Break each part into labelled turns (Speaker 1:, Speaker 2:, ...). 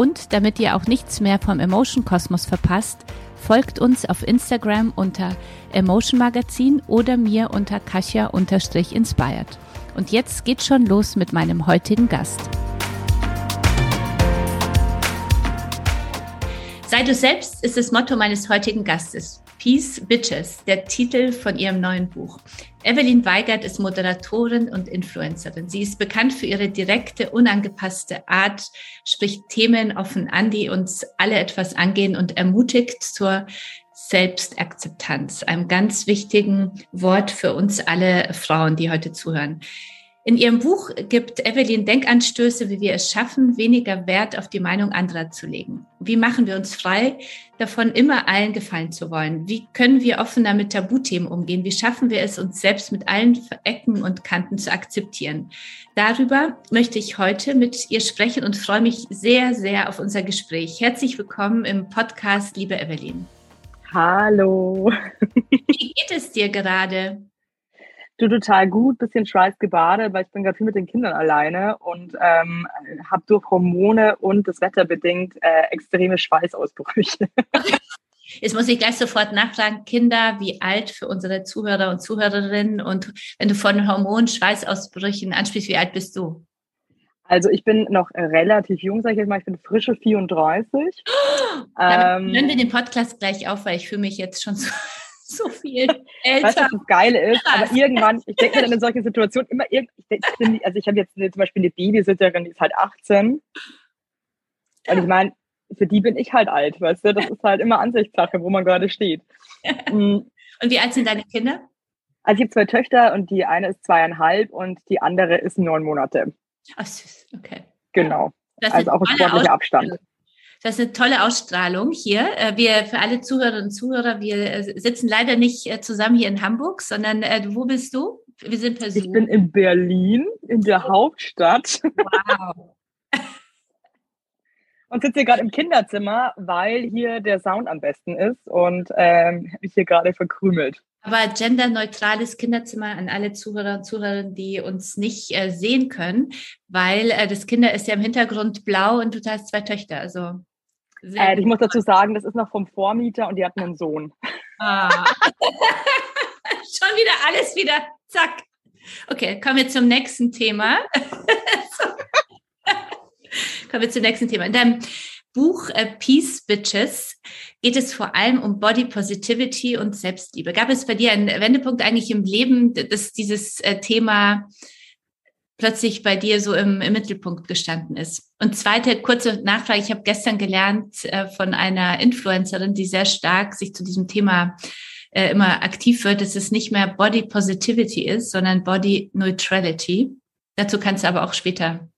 Speaker 1: Und damit ihr auch nichts mehr vom Emotion Kosmos verpasst, folgt uns auf Instagram unter Emotion Magazin oder mir unter Kasia-inspired. Und jetzt geht's schon los mit meinem heutigen Gast. Sei du selbst ist das Motto meines heutigen Gastes. Peace Bitches, der Titel von ihrem neuen Buch. Evelyn Weigert ist Moderatorin und Influencerin. Sie ist bekannt für ihre direkte, unangepasste Art, spricht Themen offen an, die uns alle etwas angehen und ermutigt zur Selbstakzeptanz, einem ganz wichtigen Wort für uns alle Frauen, die heute zuhören. In ihrem Buch gibt Evelyn Denkanstöße, wie wir es schaffen, weniger Wert auf die Meinung anderer zu legen. Wie machen wir uns frei, davon immer allen gefallen zu wollen? Wie können wir offener mit Tabuthemen umgehen? Wie schaffen wir es, uns selbst mit allen Ecken und Kanten zu akzeptieren? Darüber möchte ich heute mit ihr sprechen und freue mich sehr, sehr auf unser Gespräch. Herzlich willkommen im Podcast, liebe Evelyn.
Speaker 2: Hallo.
Speaker 1: Wie geht es dir gerade?
Speaker 2: Du total gut, bisschen schweißgebadet, weil ich bin gerade viel mit den Kindern alleine und ähm, habe durch Hormone und das Wetter bedingt äh, extreme Schweißausbrüche.
Speaker 1: Jetzt muss ich gleich sofort nachfragen, Kinder, wie alt für unsere Zuhörer und Zuhörerinnen und wenn du von Hormonen, Schweißausbrüchen ansprichst, wie alt bist du?
Speaker 2: Also ich bin noch relativ jung, sage ich jetzt mal, ich bin frische 34.
Speaker 1: Oh, ähm, wir den Podcast gleich auf, weil ich fühle mich jetzt schon so so viel älter.
Speaker 2: Weißt du, was das Geile ist? Aber irgendwann, ich denke mir dann in solchen Situationen immer, ich denk, also ich habe jetzt zum Beispiel eine Babysitterin, die ist halt 18. Und ich meine, für die bin ich halt alt, weißt du? Das ist halt immer Ansichtssache, wo man gerade steht.
Speaker 1: Mhm. Und wie alt sind deine Kinder?
Speaker 2: Also ich habe zwei Töchter und die eine ist zweieinhalb und die andere ist neun Monate.
Speaker 1: Ach süß, okay.
Speaker 2: Genau. Also auch ein sportlicher Abstand.
Speaker 1: Das ist eine tolle Ausstrahlung hier. Äh, wir für alle Zuhörerinnen und Zuhörer, wir äh, sitzen leider nicht äh, zusammen hier in Hamburg, sondern wo bist du?
Speaker 2: Wir sind per Ich bin in Berlin, in der Hauptstadt. Wow. und sitze hier gerade im Kinderzimmer, weil hier der Sound am besten ist und ähm, mich hier gerade verkrümelt.
Speaker 1: Aber genderneutrales Kinderzimmer an alle Zuhörer und Zuhörerinnen, die uns nicht äh, sehen können, weil äh, das Kinder ist ja im Hintergrund blau und du hast zwei Töchter. Also
Speaker 2: äh, ich muss dazu sagen, das ist noch vom Vormieter und die hatten einen Sohn. Ah.
Speaker 1: Schon wieder alles wieder, zack. Okay, kommen wir zum nächsten Thema. kommen wir zum nächsten Thema. In deinem Buch äh, Peace Bitches geht es vor allem um Body Positivity und Selbstliebe. Gab es bei dir einen Wendepunkt eigentlich im Leben, dass dieses äh, Thema plötzlich bei dir so im, im Mittelpunkt gestanden ist. Und zweite kurze Nachfrage. Ich habe gestern gelernt äh, von einer Influencerin, die sehr stark sich zu diesem Thema äh, immer aktiv wird, dass es nicht mehr Body Positivity ist, sondern Body Neutrality. Dazu kannst du aber auch später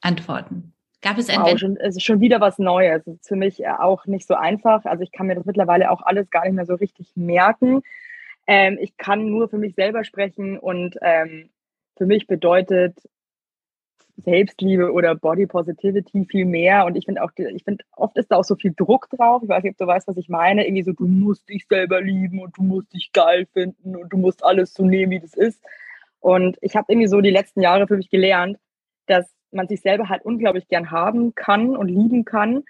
Speaker 1: antworten. Gab es ein
Speaker 2: wow, schon, es ist schon wieder was Neues. Es ist für mich äh, auch nicht so einfach. Also ich kann mir das mittlerweile auch alles gar nicht mehr so richtig merken. Ähm, ich kann nur für mich selber sprechen und ähm, für mich bedeutet Selbstliebe oder Body Positivity viel mehr. Und ich finde auch, ich finde, oft ist da auch so viel Druck drauf. Ich weiß nicht, ob du weißt, was ich meine. Irgendwie so, du musst dich selber lieben und du musst dich geil finden und du musst alles so nehmen, wie das ist. Und ich habe irgendwie so die letzten Jahre für mich gelernt, dass man sich selber halt unglaublich gern haben kann und lieben kann,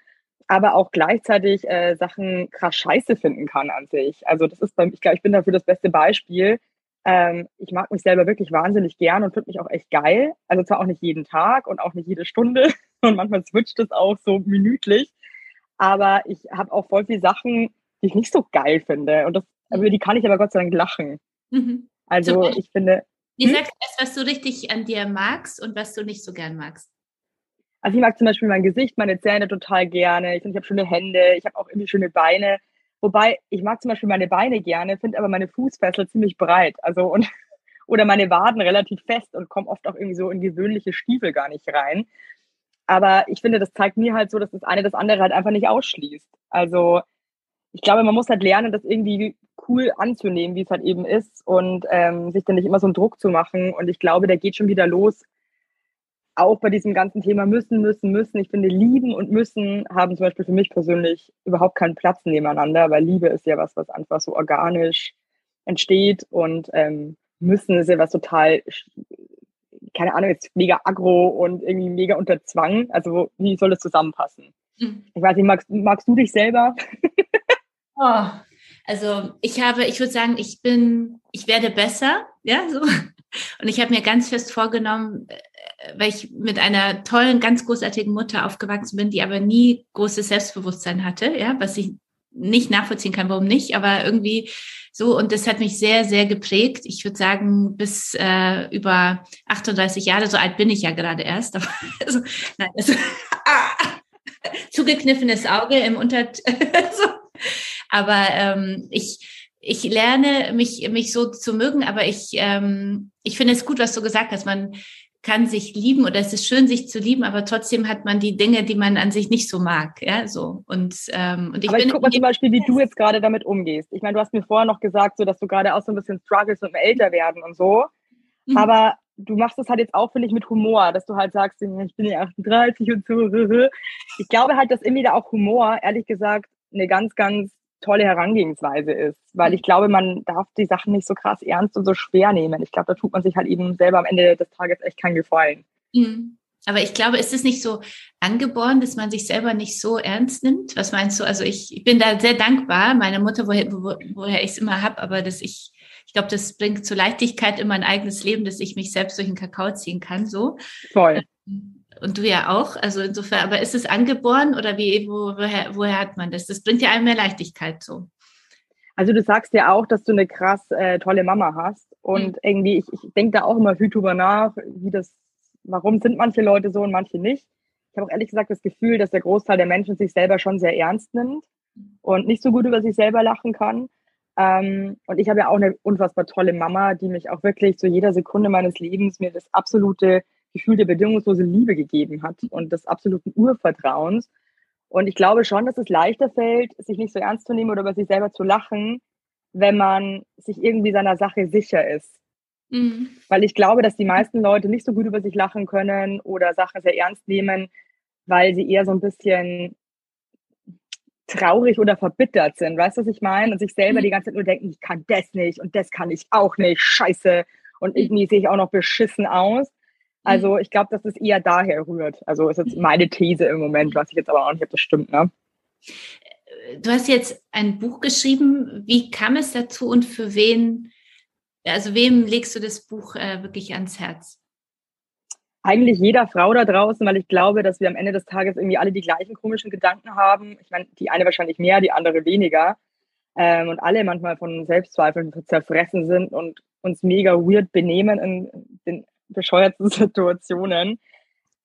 Speaker 2: aber auch gleichzeitig äh, Sachen krass scheiße finden kann an sich. Also das ist beim, ich glaube, ich bin dafür das beste Beispiel. Ähm, ich mag mich selber wirklich wahnsinnig gern und finde mich auch echt geil. Also zwar auch nicht jeden Tag und auch nicht jede Stunde und manchmal switcht es auch so minütlich. Aber ich habe auch voll viele Sachen, die ich nicht so geil finde. Und das, mhm. über die kann ich aber Gott sei Dank lachen. Mhm. Also ich finde.
Speaker 1: Wie hm? sagst du das, was du richtig an dir magst und was du nicht so gern magst?
Speaker 2: Also ich mag zum Beispiel mein Gesicht, meine Zähne total gerne. Ich finde, ich habe schöne Hände, ich habe auch irgendwie schöne Beine. Wobei, ich mag zum Beispiel meine Beine gerne, finde aber meine Fußfessel ziemlich breit. Also und oder meine Waden relativ fest und komme oft auch irgendwie so in gewöhnliche Stiefel gar nicht rein. Aber ich finde, das zeigt mir halt so, dass das eine das andere halt einfach nicht ausschließt. Also ich glaube, man muss halt lernen, das irgendwie cool anzunehmen, wie es halt eben ist und ähm, sich dann nicht immer so einen Druck zu machen. Und ich glaube, der geht schon wieder los, auch bei diesem ganzen Thema müssen, müssen, müssen. Ich finde, lieben und müssen haben zum Beispiel für mich persönlich überhaupt keinen Platz nebeneinander, weil Liebe ist ja was, was einfach so organisch entsteht und ähm, müssen ist ja was total, keine Ahnung, jetzt mega aggro und irgendwie mega unter Zwang. Also wie soll das zusammenpassen? Mhm. Ich weiß nicht, magst, magst du dich selber?
Speaker 1: oh, also ich habe, ich würde sagen, ich bin, ich werde besser, ja, so. Und ich habe mir ganz fest vorgenommen, weil ich mit einer tollen, ganz großartigen Mutter aufgewachsen bin, die aber nie großes Selbstbewusstsein hatte, ja, was ich nicht nachvollziehen kann, warum nicht, aber irgendwie so und das hat mich sehr, sehr geprägt. Ich würde sagen, bis äh, über 38 Jahre, so alt bin ich ja gerade erst, aber also, nein, also, ah, zugekniffenes Auge im Unter, so. aber ähm, ich ich lerne mich mich so zu mögen, aber ich ähm, ich finde es gut, was du gesagt hast. Man kann sich lieben oder es ist schön, sich zu lieben, aber trotzdem hat man die Dinge, die man an sich nicht so mag. Ja, so. Und, ähm, und
Speaker 2: ich aber ich guck mal zum Beispiel, wie du jetzt gerade damit umgehst. Ich meine, du hast mir vorher noch gesagt, so, dass du gerade auch so ein bisschen struggles mit dem Älterwerden und so. Mhm. Aber du machst es halt jetzt auch, finde ich, mit Humor, dass du halt sagst, ich bin ja 38 und so. Ich glaube halt, dass irgendwie da auch Humor, ehrlich gesagt, eine ganz, ganz tolle Herangehensweise ist, weil ich glaube, man darf die Sachen nicht so krass ernst und so schwer nehmen. Ich glaube, da tut man sich halt eben selber am Ende des Tages echt keinen Gefallen.
Speaker 1: Mhm. Aber ich glaube, ist es nicht so angeboren, dass man sich selber nicht so ernst nimmt? Was meinst du? Also ich, ich bin da sehr dankbar, meiner Mutter, woher, wo, woher ich es immer habe, aber dass ich, ich glaube, das bringt zur Leichtigkeit in mein eigenes Leben, dass ich mich selbst durch den Kakao ziehen kann. So.
Speaker 2: Voll.
Speaker 1: Und du ja auch. Also insofern, aber ist es angeboren oder wie, wo, woher, woher hat man das? Das bringt ja einem mehr Leichtigkeit so.
Speaker 2: Also du sagst ja auch, dass du eine krass äh, tolle Mama hast. Und mhm. irgendwie, ich, ich denke da auch immer viel drüber nach, wie das, warum sind manche Leute so und manche nicht. Ich habe auch ehrlich gesagt das Gefühl, dass der Großteil der Menschen sich selber schon sehr ernst nimmt und nicht so gut über sich selber lachen kann. Ähm, und ich habe ja auch eine unfassbar tolle Mama, die mich auch wirklich zu jeder Sekunde meines Lebens mir das absolute Gefühl der bedingungslose Liebe gegeben hat und des absoluten Urvertrauens. Und ich glaube schon, dass es leichter fällt, sich nicht so ernst zu nehmen oder über sich selber zu lachen, wenn man sich irgendwie seiner Sache sicher ist. Mhm. Weil ich glaube, dass die meisten Leute nicht so gut über sich lachen können oder Sachen sehr ernst nehmen, weil sie eher so ein bisschen traurig oder verbittert sind. Weißt du, was ich meine? Und sich selber mhm. die ganze Zeit nur denken, ich kann das nicht und das kann ich auch nicht, scheiße. Und irgendwie sehe ich auch noch beschissen aus. Also mhm. ich glaube, dass es eher daher rührt. Also ist jetzt meine These im Moment, was ich jetzt aber auch nicht, ob das stimmt. Ne?
Speaker 1: Du hast jetzt ein Buch geschrieben. Wie kam es dazu und für wen, also wem legst du das Buch äh, wirklich ans Herz?
Speaker 2: Eigentlich jeder Frau da draußen, weil ich glaube, dass wir am Ende des Tages irgendwie alle die gleichen komischen Gedanken haben. Ich meine, die eine wahrscheinlich mehr, die andere weniger. Ähm, und alle manchmal von Selbstzweifeln zerfressen sind und uns mega weird benehmen in den bescheuerten Situationen.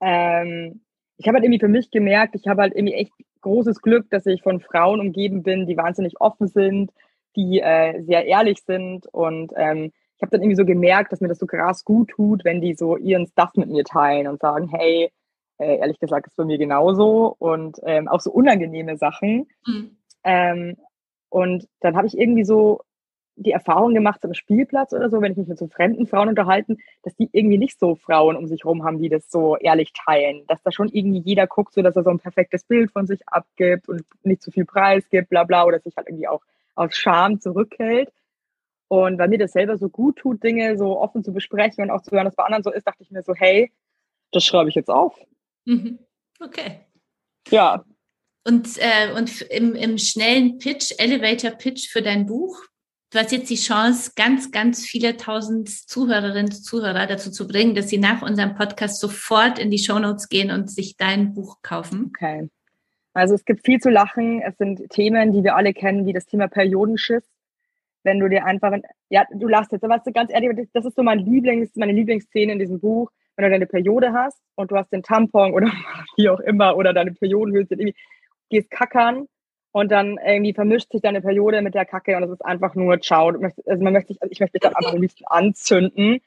Speaker 2: Ähm, ich habe halt irgendwie für mich gemerkt, ich habe halt irgendwie echt großes Glück, dass ich von Frauen umgeben bin, die wahnsinnig offen sind, die äh, sehr ehrlich sind und ähm, ich habe dann irgendwie so gemerkt, dass mir das so krass gut tut, wenn die so ihren Stuff mit mir teilen und sagen, hey, äh, ehrlich gesagt ist bei mir genauso und ähm, auch so unangenehme Sachen. Mhm. Ähm, und dann habe ich irgendwie so die Erfahrung gemacht am Spielplatz oder so, wenn ich mich mit so fremden Frauen unterhalten, dass die irgendwie nicht so Frauen um sich herum haben, die das so ehrlich teilen. Dass da schon irgendwie jeder guckt, so dass er so ein perfektes Bild von sich abgibt und nicht zu viel Preis gibt, bla bla, oder sich halt irgendwie auch aus Scham zurückhält. Und weil mir das selber so gut tut, Dinge so offen zu besprechen und auch zu hören, dass bei anderen so ist, dachte ich mir so, hey, das schreibe ich jetzt auf.
Speaker 1: Mhm. Okay.
Speaker 2: Ja.
Speaker 1: Und, äh, und im, im schnellen Pitch, Elevator Pitch für dein Buch, Du hast jetzt die Chance, ganz, ganz viele tausend Zuhörerinnen und Zuhörer dazu zu bringen, dass sie nach unserem Podcast sofort in die Shownotes gehen und sich dein Buch kaufen.
Speaker 2: Okay. Also es gibt viel zu lachen. Es sind Themen, die wir alle kennen, wie das Thema Periodenschiss. Wenn du dir einfach, ja, du lachst jetzt, aber ganz ehrlich, das ist so mein Lieblings, meine Lieblingsszene in diesem Buch. Wenn du deine Periode hast und du hast den Tampon oder wie auch immer oder deine Periodenhülse, gehst kackern und dann irgendwie vermischt sich deine Periode mit der Kacke und es ist einfach nur ciao. Also man möchte, also ich möchte dich dann einfach am liebsten anzünden.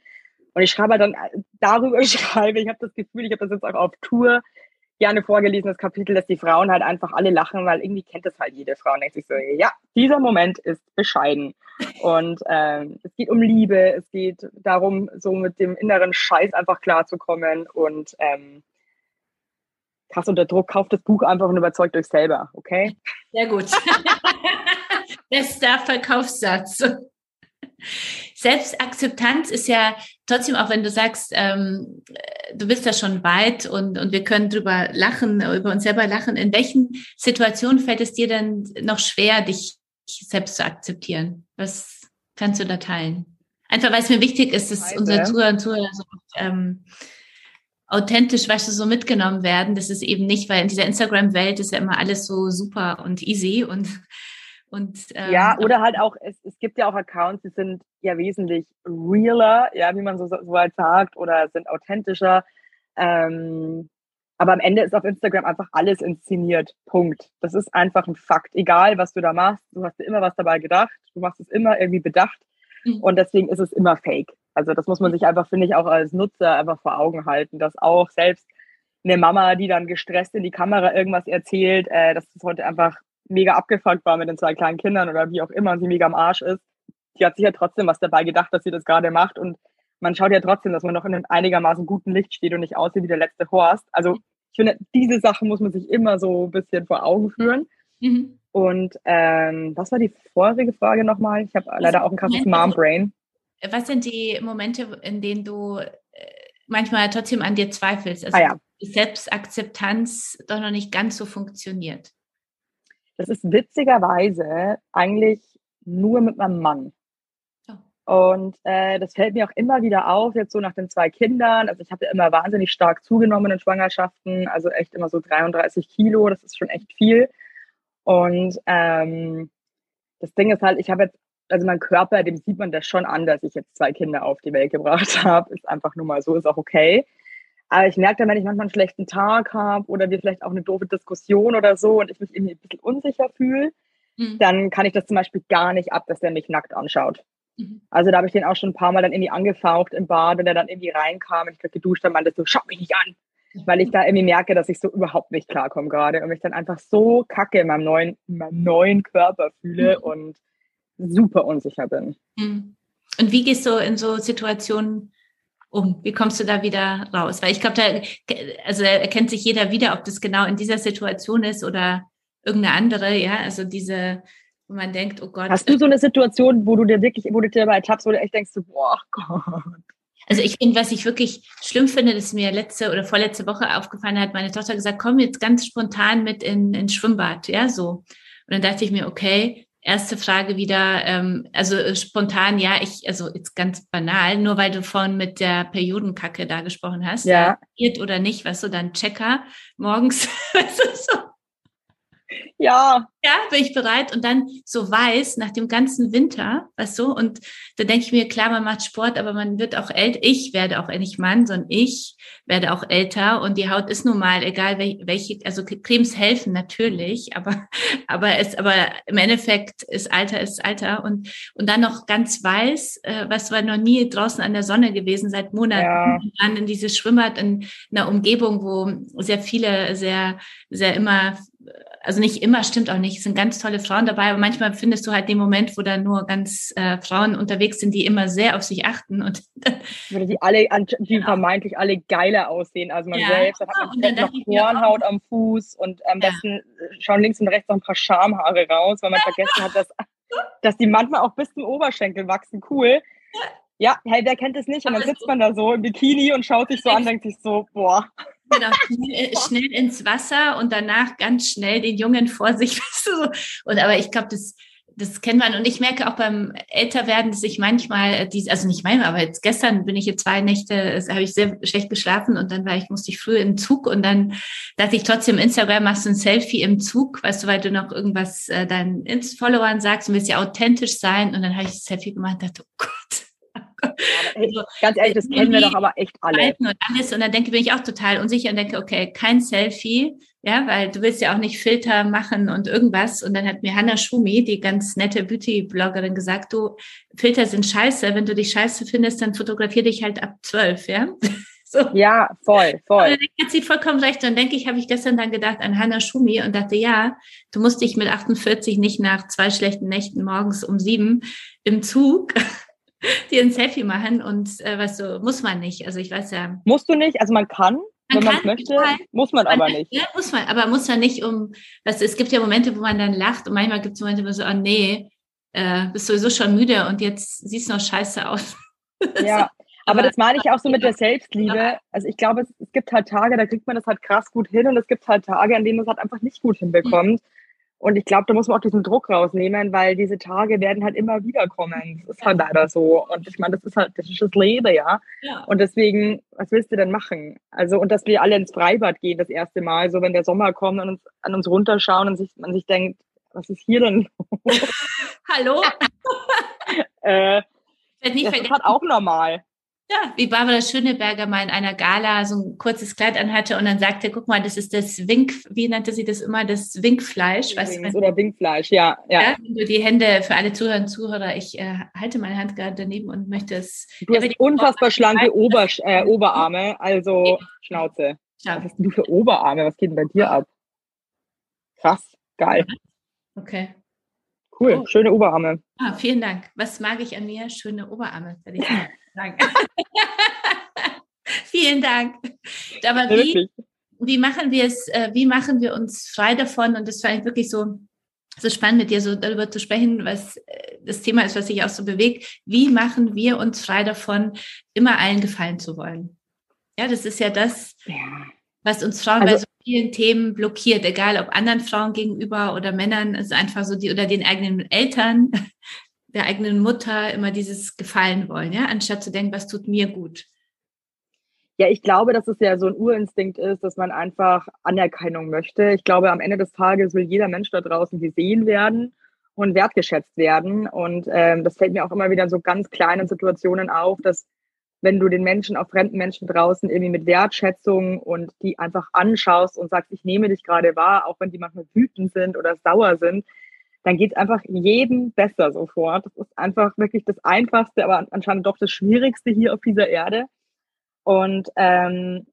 Speaker 2: Und ich schreibe halt dann darüber schreibe, ich habe das Gefühl, ich habe das jetzt auch auf Tour, gerne vorgelesenes Kapitel, dass die Frauen halt einfach alle lachen, weil irgendwie kennt das halt jede Frau und denkt sich so, ja, dieser Moment ist bescheiden. Und ähm, es geht um Liebe, es geht darum, so mit dem inneren Scheiß einfach klarzukommen und ähm, krass unter Druck, kauft das Buch einfach und überzeugt euch selber, okay?
Speaker 1: Sehr gut. Bester Verkaufssatz. Selbstakzeptanz ist ja trotzdem, auch wenn du sagst, ähm, du bist da schon weit und, und wir können drüber lachen, über uns selber lachen. In welchen Situationen fällt es dir denn noch schwer, dich selbst zu akzeptieren? Was kannst du da teilen? Einfach weil es mir wichtig ist, dass unsere Zuhörer und Zuhörer so, ähm, authentisch, weißt du, so mitgenommen werden. Das ist eben nicht, weil in dieser Instagram-Welt ist ja immer alles so super und easy und und,
Speaker 2: ähm, ja, oder halt auch, es, es gibt ja auch Accounts, die sind ja wesentlich realer, ja, wie man so, so halt sagt, oder sind authentischer. Ähm, aber am Ende ist auf Instagram einfach alles inszeniert. Punkt. Das ist einfach ein Fakt. Egal, was du da machst, du hast dir immer was dabei gedacht, du machst es immer irgendwie bedacht. Mhm. Und deswegen ist es immer fake. Also das muss man sich einfach, finde ich, auch als Nutzer einfach vor Augen halten, dass auch selbst eine Mama, die dann gestresst in die Kamera irgendwas erzählt, äh, dass das heute einfach mega abgefuckt war mit den zwei kleinen Kindern oder wie auch immer und sie mega am Arsch ist, die hat sich ja trotzdem was dabei gedacht, dass sie das gerade macht und man schaut ja trotzdem, dass man noch in einem einigermaßen guten Licht steht und nicht aussieht wie der letzte Horst. Also ich finde, diese Sachen muss man sich immer so ein bisschen vor Augen führen. Mhm. Und ähm, was war die vorherige Frage nochmal? Ich habe leider auch ein krasses Mom-Brain.
Speaker 1: Was sind die Momente, in denen du äh, manchmal trotzdem an dir zweifelst? Also ah, ja. die Selbstakzeptanz doch noch nicht ganz so funktioniert.
Speaker 2: Das ist witzigerweise eigentlich nur mit meinem Mann. Oh. Und äh, das fällt mir auch immer wieder auf, jetzt so nach den zwei Kindern. Also ich habe ja immer wahnsinnig stark zugenommen in Schwangerschaften, also echt immer so 33 Kilo, das ist schon echt viel. Und ähm, das Ding ist halt, ich habe jetzt, also mein Körper, dem sieht man das schon an, dass ich jetzt zwei Kinder auf die Welt gebracht habe. Ist einfach nur mal so, ist auch okay. Aber ich merke dann, wenn ich manchmal einen schlechten Tag habe oder wir vielleicht auch eine doofe Diskussion oder so und ich mich irgendwie ein bisschen unsicher fühle, mhm. dann kann ich das zum Beispiel gar nicht ab, dass der mich nackt anschaut. Mhm. Also da habe ich den auch schon ein paar Mal dann irgendwie angefaucht im Bad, wenn der dann irgendwie reinkam und ich gerade geduscht habe, meinte so, schau mich nicht an. Weil ich da irgendwie merke, dass ich so überhaupt nicht klarkomme gerade und mich dann einfach so kacke in meinem neuen, in meinem neuen Körper fühle mhm. und super unsicher bin.
Speaker 1: Mhm. Und wie gehst du in so Situationen um? Wie kommst du da wieder raus? Weil ich glaube, da, also da erkennt sich jeder wieder, ob das genau in dieser Situation ist oder irgendeine andere, ja, also diese, wo man denkt, oh Gott.
Speaker 2: Hast du so eine Situation, wo du dir wirklich, wo du dir dabei tappst, wo du echt denkst, so, boah Gott.
Speaker 1: Also ich finde, was ich wirklich schlimm finde, das ist mir letzte oder vorletzte Woche aufgefallen hat, meine Tochter gesagt, komm jetzt ganz spontan mit in, in Schwimmbad, ja, so. Und dann dachte ich mir, okay, erste Frage wieder, ähm, also spontan, ja, ich, also jetzt ganz banal, nur weil du vorhin mit der Periodenkacke da gesprochen hast,
Speaker 2: ja.
Speaker 1: ja oder nicht, was weißt du, dann Checker morgens, weißt du, so,
Speaker 2: ja.
Speaker 1: Ja, bin ich bereit. Und dann so weiß, nach dem ganzen Winter, weißt du, und da denke ich mir, klar, man macht Sport, aber man wird auch älter. Ich werde auch nicht Mann, sondern ich werde auch älter und die Haut ist nun mal, egal welche, also Cremes helfen natürlich, aber, aber es, aber im Endeffekt ist Alter ist Alter und, und dann noch ganz weiß, äh, was war noch nie draußen an der Sonne gewesen seit Monaten, ja. dann in dieses Schwimmbad in einer Umgebung, wo sehr viele, sehr, sehr immer also nicht immer, stimmt auch nicht, es sind ganz tolle Frauen dabei, aber manchmal findest du halt den Moment, wo da nur ganz äh, Frauen unterwegs sind, die immer sehr auf sich achten und
Speaker 2: Würde die alle, die genau. vermeintlich alle geiler aussehen als man ja. selbst, dann hat man ja, noch Hornhaut am Fuß und am ja. besten schauen links und rechts noch ein paar Schamhaare raus, weil man vergessen hat, dass, dass die manchmal auch bis zum Oberschenkel wachsen. Cool. Ja, hey, wer kennt es nicht? Und dann sitzt man da so im Bikini und schaut sich so an, denkt sich so, boah.
Speaker 1: Genau, schnell, schnell, ins Wasser und danach ganz schnell den Jungen vor sich. Und aber ich glaube, das, das kennt man. Und ich merke auch beim Älterwerden, dass ich manchmal, äh, also nicht manchmal, aber jetzt gestern bin ich jetzt zwei Nächte, habe ich sehr schlecht geschlafen und dann war ich, musste ich früh im Zug und dann dachte ich trotzdem, Instagram machst du ein Selfie im Zug, weißt du, weil du noch irgendwas äh, deinen Followern sagst und willst ja authentisch sein. Und dann habe ich das Selfie gemacht und dachte, oh Gott,
Speaker 2: also, ganz ehrlich, das kennen wir doch aber echt alle.
Speaker 1: Und alles. Und dann denke, bin ich auch total unsicher und denke, okay, kein Selfie, ja, weil du willst ja auch nicht Filter machen und irgendwas. Und dann hat mir Hannah Schumi, die ganz nette Beauty-Bloggerin, gesagt, du, Filter sind scheiße. Wenn du dich scheiße findest, dann fotografier dich halt ab zwölf, ja.
Speaker 2: So. Ja, voll, voll.
Speaker 1: Und dann hat sie vollkommen recht. Und denke ich, habe ich gestern dann gedacht an Hannah Schumi und dachte, ja, du musst dich mit 48 nicht nach zwei schlechten Nächten morgens um sieben im Zug dir ein Selfie machen und äh, was so, muss man nicht. Also ich weiß ja.
Speaker 2: Musst du nicht, also man kann, man wenn man es möchte, total. muss man, man aber nicht.
Speaker 1: Ja, muss man, aber muss man nicht um, was, es gibt ja Momente, wo man dann lacht und manchmal gibt es Momente, wo man so, oh nee, äh, bist sowieso schon müde und jetzt siehst du noch scheiße aus.
Speaker 2: Ja, aber das meine ich auch so mit der Selbstliebe. Also ich glaube, es, es, gibt halt Tage, da kriegt man das halt krass gut hin und es gibt halt Tage, an denen man es halt einfach nicht gut hinbekommt. Und ich glaube, da muss man auch diesen Druck rausnehmen, weil diese Tage werden halt immer wieder kommen. Das ist halt leider so. Und ich meine, das ist halt, das ist das Leben, ja? ja. Und deswegen, was willst du denn machen? Also, und dass wir alle ins Freibad gehen das erste Mal, so wenn der Sommer kommt und uns, an uns runterschauen und sich, man sich denkt, was ist hier denn?
Speaker 1: Hallo?
Speaker 2: äh, das ist halt auch normal.
Speaker 1: Ja, wie Barbara Schöneberger mal in einer Gala so ein kurzes Kleid anhatte und dann sagte, guck mal, das ist das Wink, wie nannte sie das immer, das Winkfleisch.
Speaker 2: Was oder Winkfleisch, ja, ja. ja
Speaker 1: wenn die Hände für alle Zuhörer und Zuhörer, ich äh, halte meine Hand gerade daneben und möchte es.
Speaker 2: Du hast unfassbar schlanke Ober, äh, Oberarme, also Schnauze. Ja. Was hast du für Oberarme? Was geht denn bei dir ab? Krass, geil.
Speaker 1: Okay.
Speaker 2: Cool, oh. schöne Oberarme.
Speaker 1: Ah, vielen Dank. Was mag ich an mir? Schöne Oberarme, ich sagen. vielen Dank. Aber wie, wie machen wir es, äh, wie machen wir uns frei davon? Und das war eigentlich wirklich so, so spannend mit dir so darüber zu sprechen, was äh, das Thema ist, was sich auch so bewegt. Wie machen wir uns frei davon, immer allen gefallen zu wollen? Ja, das ist ja das, was uns Frauen also, bei so vielen Themen blockiert, egal ob anderen Frauen gegenüber oder Männern, ist einfach so die oder den eigenen Eltern, der eigenen Mutter immer dieses Gefallen wollen, ja, anstatt zu denken, was tut mir gut.
Speaker 2: Ja, ich glaube, dass es ja so ein Urinstinkt ist, dass man einfach Anerkennung möchte. Ich glaube, am Ende des Tages will jeder Mensch da draußen gesehen werden und wertgeschätzt werden. Und ähm, das fällt mir auch immer wieder in so ganz kleinen Situationen auf, dass wenn du den Menschen, auch fremden Menschen draußen irgendwie mit Wertschätzung und die einfach anschaust und sagst, ich nehme dich gerade wahr, auch wenn die manchmal wütend sind oder sauer sind, dann geht es einfach jedem besser sofort. Das ist einfach wirklich das Einfachste, aber anscheinend doch das Schwierigste hier auf dieser Erde. Und ähm,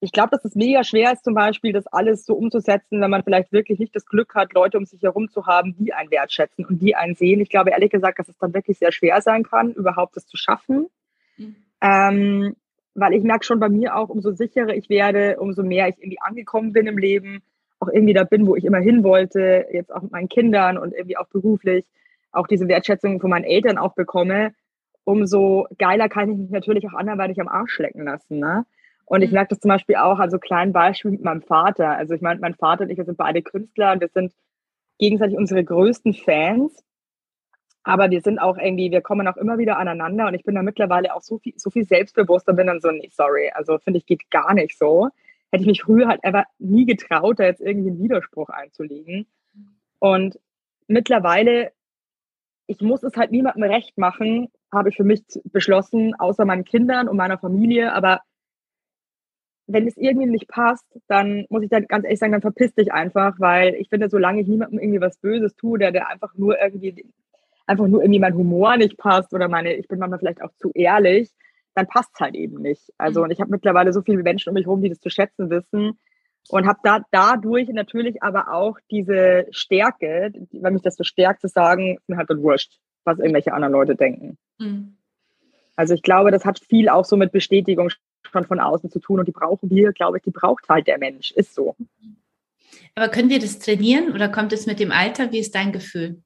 Speaker 2: ich glaube, dass es mega schwer ist, zum Beispiel das alles so umzusetzen, wenn man vielleicht wirklich nicht das Glück hat, Leute um sich herum zu haben, die einen wertschätzen und die einen sehen. Ich glaube ehrlich gesagt, dass es dann wirklich sehr schwer sein kann, überhaupt das zu schaffen. Mhm. Ähm, weil ich merke schon bei mir auch, umso sicherer ich werde, umso mehr ich irgendwie angekommen bin im Leben, auch irgendwie da bin, wo ich immer hin wollte, jetzt auch mit meinen Kindern und irgendwie auch beruflich, auch diese Wertschätzung von meinen Eltern auch bekomme, umso geiler kann ich mich natürlich auch anderweitig am Arsch lecken lassen. Ne? Und ich mhm. merke das zum Beispiel auch, also kleinen Beispiel mit meinem Vater. Also ich meine, mein Vater und ich, wir sind beide Künstler und wir sind gegenseitig unsere größten Fans. Aber wir sind auch irgendwie, wir kommen auch immer wieder aneinander und ich bin da mittlerweile auch so viel, so viel selbstbewusster, bin dann so, nee, sorry, also finde ich, geht gar nicht so. Hätte ich mich früher halt einfach nie getraut, da jetzt irgendwie einen Widerspruch einzulegen. Und mittlerweile, ich muss es halt niemandem recht machen, habe ich für mich beschlossen, außer meinen Kindern und meiner Familie. Aber wenn es irgendwie nicht passt, dann muss ich dann ganz ehrlich sagen, dann verpiss dich einfach, weil ich finde, solange ich niemandem irgendwie was Böses tue, der, der einfach nur irgendwie einfach nur irgendwie mein Humor nicht passt oder meine, ich bin manchmal vielleicht auch zu ehrlich, dann passt es halt eben nicht. Also, mhm. und ich habe mittlerweile so viele Menschen um mich herum, die das zu schätzen wissen und habe da dadurch natürlich aber auch diese Stärke, weil mich das so stärkt zu sagen, ist mir halt dann wurscht, was irgendwelche anderen Leute denken. Mhm. Also ich glaube, das hat viel auch so mit Bestätigung schon von außen zu tun und die brauchen wir, glaube ich, die braucht halt der Mensch, ist so.
Speaker 1: Aber können wir das trainieren oder kommt es mit dem Alter? Wie ist dein Gefühl?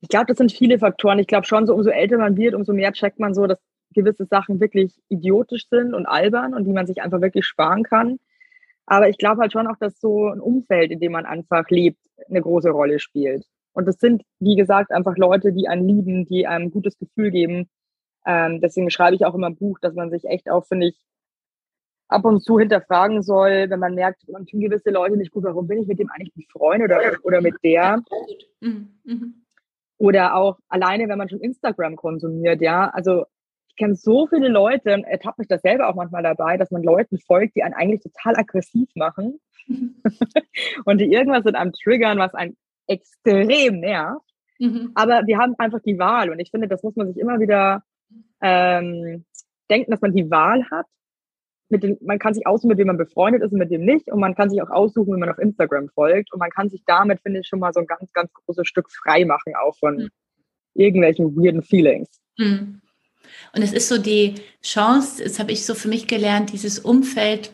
Speaker 2: Ich glaube, das sind viele Faktoren. Ich glaube schon, so umso älter man wird, umso mehr checkt man so, dass gewisse Sachen wirklich idiotisch sind und albern und die man sich einfach wirklich sparen kann. Aber ich glaube halt schon auch, dass so ein Umfeld, in dem man einfach lebt, eine große Rolle spielt. Und das sind, wie gesagt, einfach Leute, die einen lieben, die einem ein gutes Gefühl geben. Ähm, deswegen schreibe ich auch immer ein Buch, dass man sich echt auch, finde ich, ab und zu hinterfragen soll, wenn man merkt, man tun gewisse Leute nicht gut, warum bin ich mit dem eigentlich nicht Freund oder, oder mit der? Mhm. Mhm. Oder auch alleine, wenn man schon Instagram konsumiert, ja. Also kenne so viele Leute ertappe mich das selber auch manchmal dabei, dass man Leuten folgt, die einen eigentlich total aggressiv machen und die irgendwas in einem triggern, was einen extrem nervt. Mhm. Aber wir haben einfach die Wahl und ich finde, das muss man sich immer wieder ähm, denken, dass man die Wahl hat mit den, man kann sich aussuchen, mit wem man befreundet ist und mit wem nicht. Und man kann sich auch aussuchen, wie man auf Instagram folgt. Und man kann sich damit, finde ich, schon mal so ein ganz, ganz großes Stück frei machen, auch von mhm. irgendwelchen weirden Feelings. Mhm.
Speaker 1: Und es ist so die Chance, das habe ich so für mich gelernt, dieses Umfeld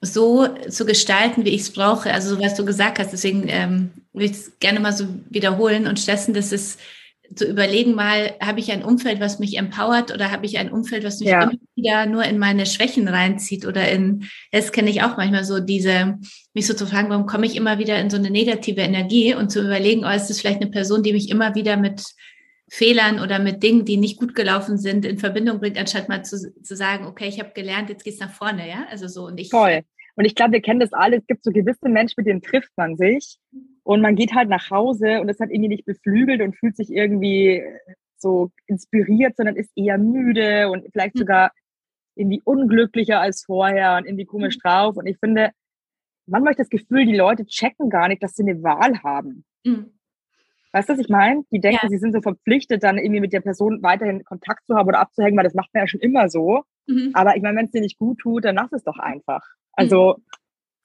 Speaker 1: so zu gestalten, wie ich es brauche. Also so was du gesagt hast, deswegen ähm, will ich es gerne mal so wiederholen und stattdessen, dass es zu überlegen mal, habe ich ein Umfeld, was mich empowert oder habe ich ein Umfeld, was mich ja. immer wieder nur in meine Schwächen reinzieht oder in, das kenne ich auch manchmal so, diese, mich so zu fragen, warum komme ich immer wieder in so eine negative Energie und zu überlegen, oh, ist das vielleicht eine Person, die mich immer wieder mit Fehlern oder mit Dingen, die nicht gut gelaufen sind, in Verbindung bringt, anstatt mal zu, zu sagen, okay, ich habe gelernt, jetzt geht's nach vorne, ja? Also so und ich.
Speaker 2: Toll. Und ich glaube, wir kennen das alle. Es gibt so gewisse Menschen, mit denen trifft man sich und man geht halt nach Hause und ist halt irgendwie nicht beflügelt und fühlt sich irgendwie so inspiriert, sondern ist eher müde und vielleicht hm. sogar irgendwie unglücklicher als vorher und irgendwie komisch hm. drauf. Und ich finde, manchmal habe ich das Gefühl, die Leute checken gar nicht, dass sie eine Wahl haben. Mhm. Weißt du, was ich meine? Die denken, ja. sie sind so verpflichtet, dann irgendwie mit der Person weiterhin Kontakt zu haben oder abzuhängen, weil das macht man ja schon immer so. Mhm. Aber ich meine, wenn es dir nicht gut tut, dann lass es doch einfach. Also. Mhm.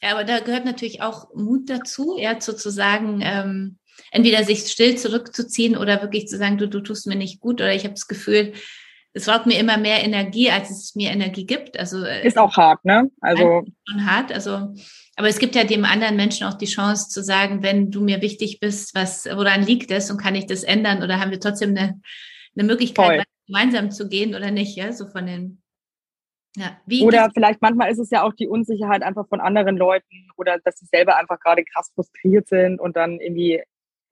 Speaker 1: Ja, aber da gehört natürlich auch Mut dazu, ja, sozusagen, ähm, entweder sich still zurückzuziehen oder wirklich zu sagen, du, du tust mir nicht gut oder ich habe das Gefühl, es raubt mir immer mehr Energie, als es mir Energie gibt. Also
Speaker 2: äh, ist auch hart, ne?
Speaker 1: Also schon hart. Also, aber es gibt ja dem anderen Menschen auch die Chance zu sagen, wenn du mir wichtig bist, was woran liegt es und kann ich das ändern oder haben wir trotzdem eine, eine Möglichkeit, gemeinsam zu gehen oder nicht? Ja, so von den
Speaker 2: ja, oder vielleicht manchmal ist es ja auch die Unsicherheit einfach von anderen Leuten oder dass sie selber einfach gerade krass frustriert sind und dann irgendwie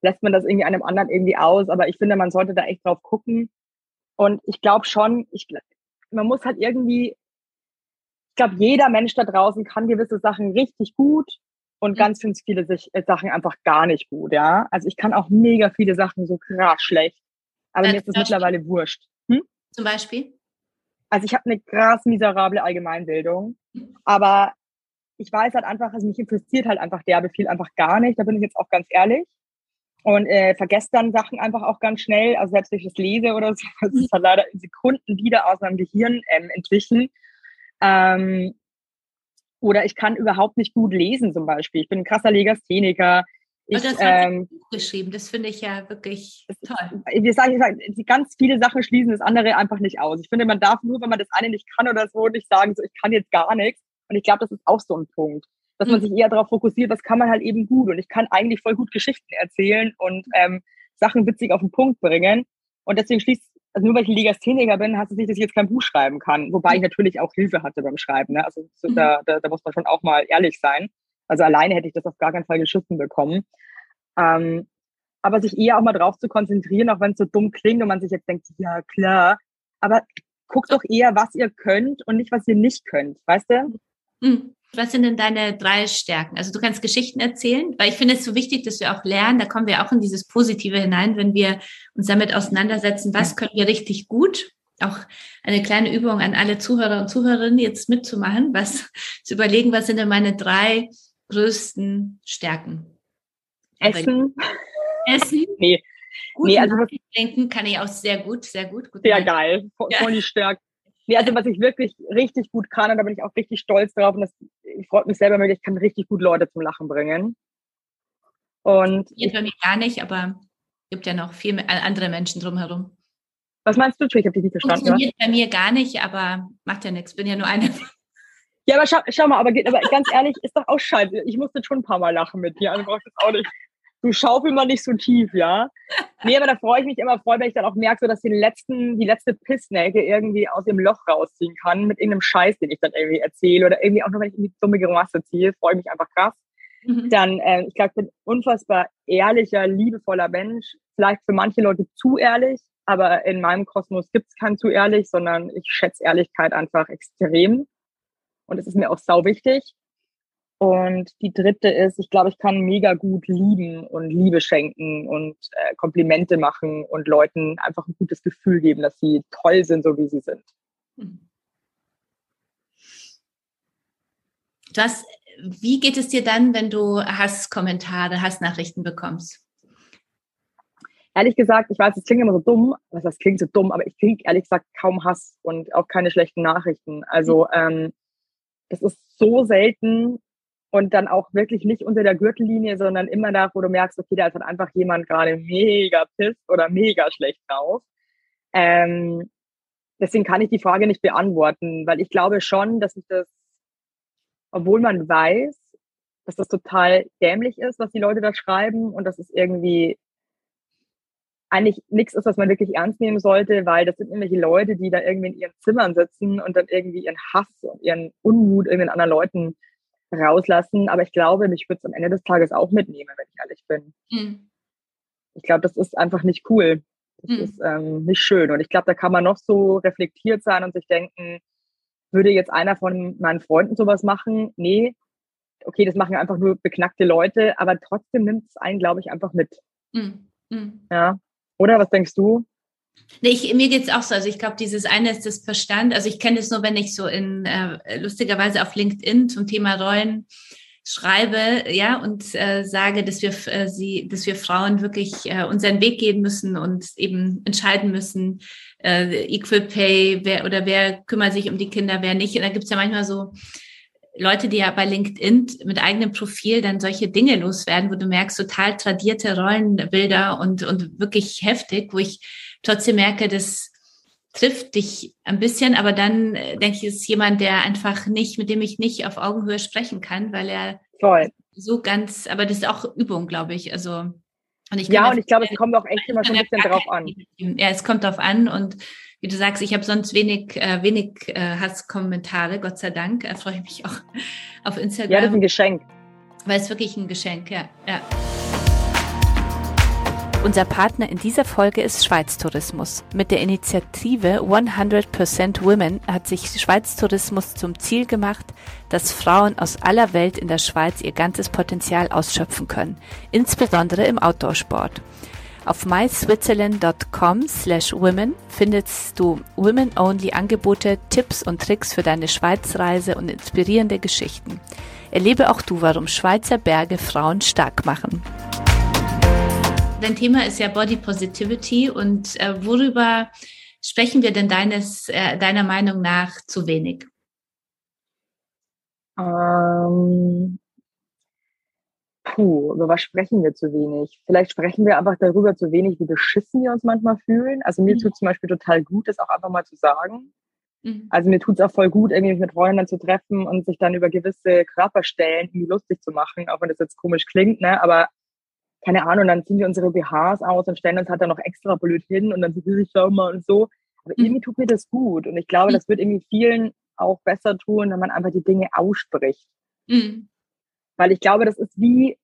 Speaker 2: lässt man das irgendwie einem anderen irgendwie aus. Aber ich finde, man sollte da echt drauf gucken. Und ich glaube schon, ich, man muss halt irgendwie, ich glaube, jeder Mensch da draußen kann gewisse Sachen richtig gut und mhm. ganz, viele äh, Sachen einfach gar nicht gut, ja. Also ich kann auch mega viele Sachen so krass schlecht. Aber mir ist das mittlerweile wurscht.
Speaker 1: Hm? Zum Beispiel?
Speaker 2: Also ich habe eine krass miserable Allgemeinbildung, aber ich weiß halt einfach, also mich interessiert halt einfach derbe viel einfach gar nicht. Da bin ich jetzt auch ganz ehrlich und äh, vergesse dann Sachen einfach auch ganz schnell. Also selbst durch das Lese oder so, das ist halt leider in Sekunden wieder aus meinem Gehirn ähm, entwichen. Ähm, oder ich kann überhaupt nicht gut lesen zum Beispiel. Ich bin ein krasser Legastheniker.
Speaker 1: Ich, das hat ähm, Buch geschrieben. Das finde ich ja wirklich toll.
Speaker 2: Wir sagen, ganz viele Sachen schließen das andere einfach nicht aus. Ich finde, man darf nur, wenn man das eine nicht kann oder so, nicht sagen, so ich kann jetzt gar nichts. Und ich glaube, das ist auch so ein Punkt, dass man mhm. sich eher darauf fokussiert, was kann man halt eben gut. Und ich kann eigentlich voll gut Geschichten erzählen und ähm, Sachen witzig auf den Punkt bringen. Und deswegen schließt, also nur weil ich ein Legastheniker bin, heißt es nicht, dass ich jetzt kein Buch schreiben kann. Wobei ich natürlich auch Hilfe hatte beim Schreiben. Ne? Also so, mhm. da, da, da muss man schon auch mal ehrlich sein. Also alleine hätte ich das auf gar keinen Fall geschissen bekommen. Ähm, aber sich eher auch mal drauf zu konzentrieren, auch wenn es so dumm klingt und man sich jetzt denkt, ja klar, aber guckt doch eher, was ihr könnt und nicht, was ihr nicht könnt, weißt du?
Speaker 1: Hm. Was sind denn deine drei Stärken? Also du kannst Geschichten erzählen, weil ich finde es so wichtig, dass wir auch lernen, da kommen wir auch in dieses Positive hinein, wenn wir uns damit auseinandersetzen, was können wir richtig gut auch eine kleine Übung an alle Zuhörer und Zuhörerinnen jetzt mitzumachen, was zu überlegen, was sind denn meine drei größten Stärken?
Speaker 2: Essen.
Speaker 1: Essen?
Speaker 2: nee.
Speaker 1: Gut nee, also denken kann ich auch sehr gut, sehr gut. gut
Speaker 2: sehr geil, voll ja. die Stärke. Nee, also was ich wirklich richtig gut kann, und da bin ich auch richtig stolz drauf, und das freut mich selber, ich kann richtig gut Leute zum Lachen bringen. Und
Speaker 1: Geht bei mir gar nicht, aber gibt ja noch viel andere Menschen drumherum.
Speaker 2: Was meinst du? Ich habe dich nicht verstanden.
Speaker 1: Funktioniert ja? bei mir gar nicht, aber macht ja nichts. Bin ja nur eine
Speaker 2: ja, aber schau, schau mal, aber, aber ganz ehrlich, ist doch auch scheiße. Ich musste schon ein paar Mal lachen mit dir. Also brauchst das auch nicht. Du schaufel mal nicht so tief, ja. Nee, aber da freue ich mich immer voll, wenn ich dann auch merke, so, dass die letzten, die letzte Pissnäcke irgendwie aus dem Loch rausziehen kann mit irgendeinem Scheiß, den ich dann irgendwie erzähle oder irgendwie auch nur, wenn ich irgendwie dumme Grimasse ziehe, freue ich mich einfach krass. Mhm. Dann, äh, ich glaube, ich bin unfassbar ehrlicher, liebevoller Mensch. Vielleicht für manche Leute zu ehrlich, aber in meinem Kosmos gibt es kein zu ehrlich, sondern ich schätze Ehrlichkeit einfach extrem. Und es ist mir auch sau wichtig. Und die dritte ist, ich glaube, ich kann mega gut lieben und Liebe schenken und äh, Komplimente machen und Leuten einfach ein gutes Gefühl geben, dass sie toll sind, so wie sie sind.
Speaker 1: Du hast, wie geht es dir dann, wenn du Hasskommentare, Hassnachrichten bekommst?
Speaker 2: Ehrlich gesagt, ich weiß, es klingt immer so dumm, was das klingt so dumm, aber ich kriege ehrlich gesagt kaum Hass und auch keine schlechten Nachrichten. Also ähm, das ist so selten und dann auch wirklich nicht unter der Gürtellinie, sondern immer da, wo du merkst, okay, da ist halt einfach jemand gerade mega pisst oder mega schlecht drauf. Ähm, deswegen kann ich die Frage nicht beantworten, weil ich glaube schon, dass ich das, obwohl man weiß, dass das total dämlich ist, was die Leute da schreiben und dass es irgendwie eigentlich nichts ist, was man wirklich ernst nehmen sollte, weil das sind irgendwelche Leute, die da irgendwie in ihren Zimmern sitzen und dann irgendwie ihren Hass und ihren Unmut irgendeinen anderen Leuten rauslassen. Aber ich glaube, mich würde es am Ende des Tages auch mitnehmen, wenn ich ehrlich bin. Mhm. Ich glaube, das ist einfach nicht cool. Das mhm. ist ähm, nicht schön. Und ich glaube, da kann man noch so reflektiert sein und sich denken, würde jetzt einer von meinen Freunden sowas machen? Nee. Okay, das machen einfach nur beknackte Leute, aber trotzdem nimmt es einen, glaube ich, einfach mit. Mhm. Ja. Oder was denkst du?
Speaker 1: Nee, ich, mir geht's auch so. Also ich glaube, dieses eine ist das Verstand. Also ich kenne es nur, wenn ich so in äh, lustigerweise auf LinkedIn zum Thema Rollen schreibe, ja, und äh, sage, dass wir äh, sie, dass wir Frauen wirklich äh, unseren Weg gehen müssen und eben entscheiden müssen, äh, Equal Pay, wer oder wer kümmert sich um die Kinder, wer nicht. Und da gibt's ja manchmal so Leute, die ja bei LinkedIn mit eigenem Profil dann solche Dinge loswerden, wo du merkst, total tradierte Rollenbilder und, und wirklich heftig, wo ich trotzdem merke, das trifft dich ein bisschen, aber dann äh, denke ich, ist jemand, der einfach nicht, mit dem ich nicht auf Augenhöhe sprechen kann, weil er Voll. so ganz, aber das ist auch Übung, glaube ich. Also
Speaker 2: und ich ja, und ich glaube, es kommt auch echt immer so ein bisschen drauf an.
Speaker 1: Ja, es kommt drauf an und wie du sagst, ich habe sonst wenig, äh, wenig äh, Hasskommentare, Gott sei Dank. Da freue ich mich auch auf Instagram.
Speaker 2: Ja, das ist ein Geschenk.
Speaker 1: Weil es wirklich ein Geschenk, ja. ja.
Speaker 3: Unser Partner in dieser Folge ist Schweiz Tourismus. Mit der Initiative 100% Women hat sich Schweiz Tourismus zum Ziel gemacht, dass Frauen aus aller Welt in der Schweiz ihr ganzes Potenzial ausschöpfen können, insbesondere im Outdoorsport. Auf myswitzerland.com slash women findest du Women-Only-Angebote, Tipps und Tricks für deine Schweizreise und inspirierende Geschichten. Erlebe auch du, warum Schweizer Berge Frauen stark machen.
Speaker 1: Dein Thema ist ja Body Positivity und äh, worüber sprechen wir denn deines, äh, deiner Meinung nach zu wenig?
Speaker 2: Ähm, puh, über was sprechen wir zu wenig? Vielleicht sprechen wir einfach darüber zu wenig, wie beschissen wir uns manchmal fühlen. Also mir mhm. tut zum Beispiel total gut, das auch einfach mal zu sagen. Mhm. Also mir tut es auch voll gut, irgendwie mit Freunden zu treffen und sich dann über gewisse Körperstellen irgendwie lustig zu machen, auch wenn das jetzt komisch klingt, ne? Aber keine Ahnung, dann ziehen wir unsere BHs aus und stellen uns halt dann noch extra blöd hin und dann so, ich schau mal und so. Aber mhm. irgendwie tut mir das gut. Und ich glaube, mhm. das wird irgendwie vielen auch besser tun, wenn man einfach die Dinge ausspricht. Mhm. Weil ich glaube, das ist wie,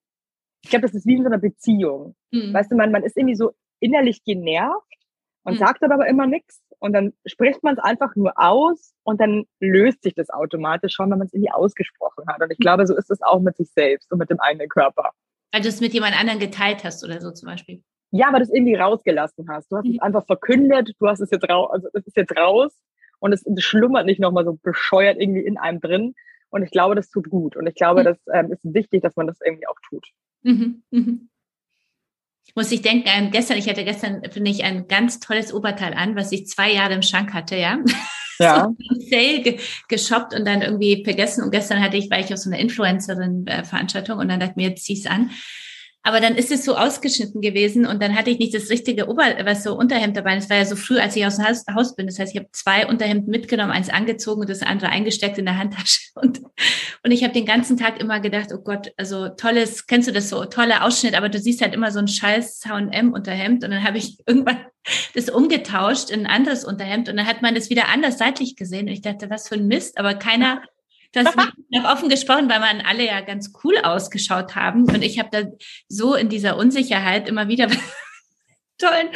Speaker 2: ich glaube, das ist wie in so einer Beziehung. Mhm. Weißt du, man, man ist irgendwie so innerlich genervt und mhm. sagt dann aber immer nichts. Und dann spricht man es einfach nur aus und dann löst sich das automatisch schon, wenn man es irgendwie ausgesprochen hat. Und ich mhm. glaube, so ist es auch mit sich selbst und mit dem eigenen Körper.
Speaker 1: Weil du es mit jemand anderem geteilt hast oder so zum Beispiel.
Speaker 2: Ja, aber das irgendwie rausgelassen hast. Du hast mhm. es einfach verkündet, du hast es jetzt raus, also es ist jetzt raus und es, es schlummert nicht nochmal so bescheuert irgendwie in einem drin. Und ich glaube, das tut gut. Und ich glaube, mhm. das ähm, ist wichtig, dass man das irgendwie auch tut. Mhm.
Speaker 1: Mhm. Muss ich denken, ähm, gestern, ich hatte gestern, finde ich, ein ganz tolles Oberteil an, was ich zwei Jahre im Schrank hatte, ja. Ja. Sale ge geshoppt und dann irgendwie vergessen. Und gestern hatte ich, war ich auf so einer Influencerin-Veranstaltung und dann dachte ich mir, jetzt zieh's an. Aber dann ist es so ausgeschnitten gewesen und dann hatte ich nicht das richtige Ober, was so Unterhemd dabei. Das war ja so früh, als ich aus dem Haus, bin. Das heißt, ich habe zwei Unterhemden mitgenommen, eins angezogen und das andere eingesteckt in der Handtasche. Und, und ich habe den ganzen Tag immer gedacht, oh Gott, also tolles, kennst du das so, toller Ausschnitt, aber du siehst halt immer so ein scheiß H&M Unterhemd und dann habe ich irgendwann das umgetauscht in ein anderes Unterhemd und dann hat man das wieder anders seitlich gesehen und ich dachte, was für ein Mist, aber keiner das habe offen gesprochen, weil man alle ja ganz cool ausgeschaut haben. Und ich habe da so in dieser Unsicherheit immer wieder tollen,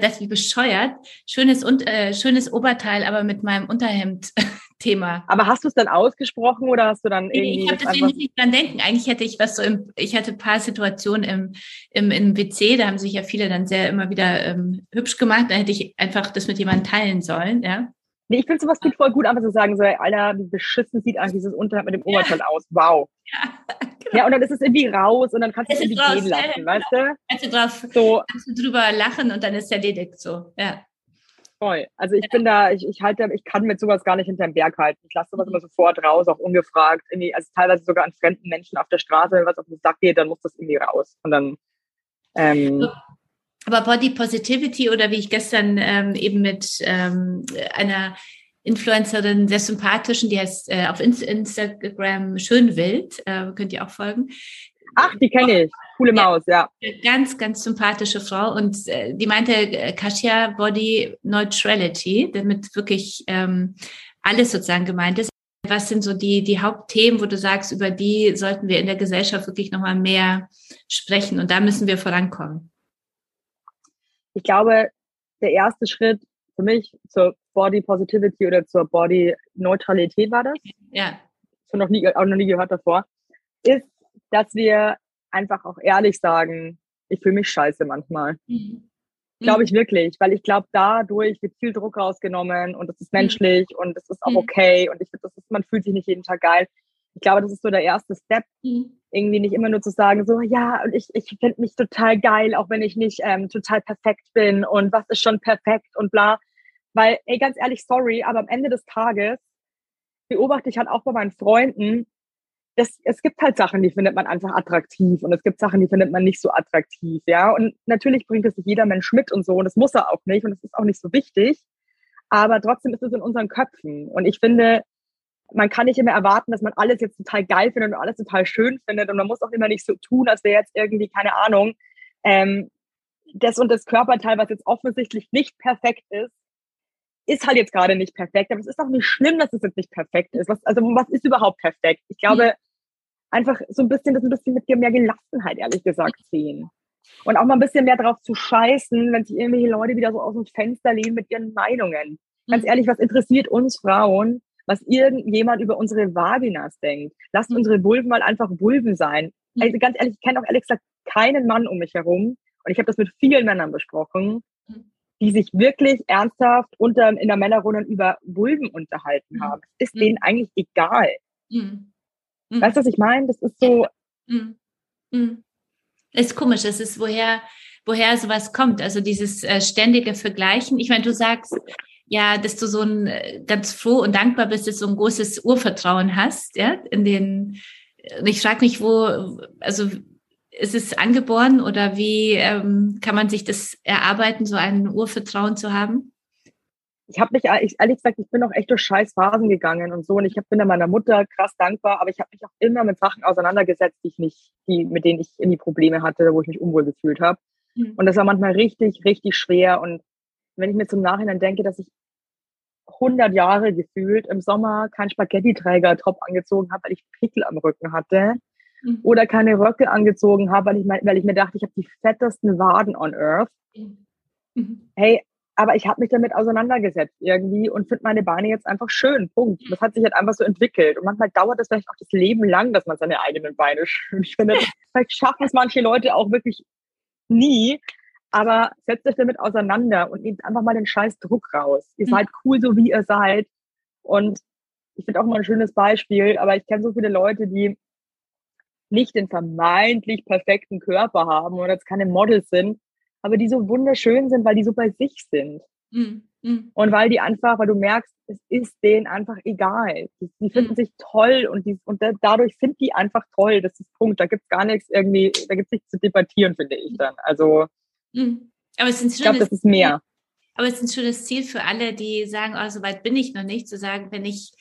Speaker 1: das wie bescheuert. Schönes und äh, schönes Oberteil, aber mit meinem Unterhemd. Thema.
Speaker 2: Aber hast du es dann ausgesprochen oder hast du dann
Speaker 1: irgendwie. Ich habe deswegen nicht dran denken. Eigentlich hätte ich was so im, ich hatte ein paar Situationen im, im, im WC, da haben sich ja viele dann sehr immer wieder ähm, hübsch gemacht. Da hätte ich einfach das mit jemandem teilen sollen, ja.
Speaker 2: Nee, ich finde sowas geht voll gut, einfach zu sagen, so, Alter, wie beschissen sieht eigentlich dieses Unterhemd mit dem Oberteil ja. aus. Wow. Ja, genau. ja, und dann ist es irgendwie raus und dann kannst du es irgendwie raus, gehen lassen, ja, weißt du?
Speaker 1: Kannst du, drauf, so. kannst du drüber lachen und dann ist erledigt so, ja.
Speaker 2: Voll. Also ich bin da, ich, ich halte, ich kann mit sowas gar nicht hinterm Berg halten. Ich lasse sowas immer sofort raus, auch ungefragt. Irgendwie, also teilweise sogar an fremden Menschen auf der Straße, wenn was auf den Sack geht, dann muss das irgendwie raus. Und dann ähm,
Speaker 1: aber Body Positivity oder wie ich gestern ähm, eben mit ähm, einer Influencerin, sehr sympathischen, die heißt äh, auf Instagram Schönwild, äh, könnt ihr auch folgen.
Speaker 2: Ach, die kenne ich. Coole Maus, ja.
Speaker 1: Ganz, ganz sympathische Frau. Und äh, die meinte äh, Kasia Body Neutrality, damit wirklich ähm, alles sozusagen gemeint ist. Was sind so die, die Hauptthemen, wo du sagst, über die sollten wir in der Gesellschaft wirklich nochmal mehr sprechen und da müssen wir vorankommen?
Speaker 2: Ich glaube, der erste Schritt für mich zur Body Positivity oder zur Body Neutralität war das.
Speaker 1: Ja.
Speaker 2: Das habe noch nie, auch noch nie gehört davor. Ist, dass wir einfach auch ehrlich sagen, ich fühle mich scheiße manchmal. Mhm. Glaube ich wirklich, weil ich glaube, dadurch wird viel Druck rausgenommen und das ist mhm. menschlich mhm. und das ist auch mhm. okay und ich finde, das ist, man fühlt sich nicht jeden Tag geil. Ich glaube, das ist so der erste Step, mhm irgendwie nicht immer nur zu sagen, so, ja, und ich, ich finde mich total geil, auch wenn ich nicht ähm, total perfekt bin und was ist schon perfekt und bla. Weil, ey, ganz ehrlich, sorry, aber am Ende des Tages beobachte ich halt auch bei meinen Freunden, das, es gibt halt Sachen, die findet man einfach attraktiv und es gibt Sachen, die findet man nicht so attraktiv, ja. Und natürlich bringt es sich jeder Mensch mit und so und das muss er auch nicht und es ist auch nicht so wichtig. Aber trotzdem ist es in unseren Köpfen. Und ich finde, man kann nicht immer erwarten, dass man alles jetzt total geil findet und alles total schön findet. Und man muss auch immer nicht so tun, als wäre jetzt irgendwie, keine Ahnung, ähm, das und das Körperteil, was jetzt offensichtlich nicht perfekt ist, ist halt jetzt gerade nicht perfekt. Aber es ist auch nicht schlimm, dass es jetzt nicht perfekt ist. Was, also was ist überhaupt perfekt? Ich glaube, einfach so ein bisschen das ein bisschen mit mehr Gelassenheit, ehrlich gesagt, sehen. Und auch mal ein bisschen mehr drauf zu scheißen, wenn sich irgendwelche Leute wieder so aus dem Fenster lehnen mit ihren Meinungen. Ganz mhm. ehrlich, was interessiert uns Frauen, was irgendjemand über unsere Vaginas denkt. Lasst mhm. unsere Vulven mal einfach Vulven sein. Mhm. Also ganz ehrlich, ich kenne auch ehrlich gesagt keinen Mann um mich herum. Und ich habe das mit vielen Männern besprochen, mhm. die sich wirklich ernsthaft unter, in der Männerrunde über Vulven unterhalten haben. ist mhm. denen eigentlich egal. Mhm. Weißt du, was ich meine? Das ist so.
Speaker 1: Ist komisch. Das ist, woher, woher sowas kommt. Also dieses äh, ständige Vergleichen. Ich meine, du sagst, ja, dass du so ein äh, ganz froh und dankbar bist, dass du ein großes Urvertrauen hast, ja, in den, ich frage mich, wo, also ist es angeboren oder wie ähm, kann man sich das erarbeiten, so ein Urvertrauen zu haben?
Speaker 2: Ich habe mich, ich, ehrlich gesagt, ich bin auch echt durch scheiß Phasen gegangen und so und ich hab, bin da meiner Mutter krass dankbar, aber ich habe mich auch immer mit Sachen auseinandergesetzt, die ich nicht, die, mit denen ich in die Probleme hatte, wo ich mich unwohl gefühlt habe. Mhm. Und das war manchmal richtig, richtig schwer und wenn ich mir zum Nachhinein denke, dass ich 100 Jahre gefühlt im Sommer keinen Spaghetti-Träger-Top angezogen habe, weil ich Pickel am Rücken hatte. Mhm. Oder keine Röcke angezogen habe, weil ich, weil ich mir dachte, ich habe die fettesten Waden on Earth. Mhm. Hey, aber ich habe mich damit auseinandergesetzt irgendwie und finde meine Beine jetzt einfach schön. Punkt. Das hat sich halt einfach so entwickelt. Und manchmal dauert es vielleicht auch das Leben lang, dass man seine eigenen Beine schön findet. vielleicht schaffen es manche Leute auch wirklich nie. Aber setzt euch damit auseinander und nehmt einfach mal den scheiß Druck raus. Ihr mhm. seid cool, so wie ihr seid. Und ich finde auch mal ein schönes Beispiel, aber ich kenne so viele Leute, die nicht den vermeintlich perfekten Körper haben oder jetzt keine Models sind, aber die so wunderschön sind, weil die so bei sich sind. Mhm. Mhm. Und weil die einfach, weil du merkst, es ist denen einfach egal. Die, die finden mhm. sich toll und, die, und da, dadurch sind die einfach toll. Das ist Punkt. Da gibt's gar nichts irgendwie, da gibt's nichts zu debattieren, finde ich dann. Also
Speaker 1: Mhm. Aber es ist
Speaker 2: ich glaube, das ist mehr.
Speaker 1: Aber es ist ein schönes Ziel für alle, die sagen, oh, so weit bin ich noch nicht, zu sagen, wenn ich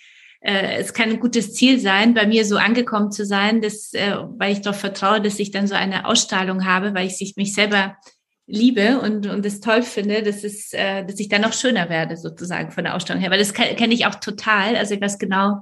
Speaker 1: äh, es kann ein gutes Ziel sein, bei mir so angekommen zu sein, dass, äh, weil ich darauf vertraue, dass ich dann so eine Ausstrahlung habe, weil ich mich selber liebe und, und es toll finde, dass, es, äh, dass ich dann noch schöner werde, sozusagen von der Ausstrahlung her. Weil das kenne ich auch total. Also ich weiß genau,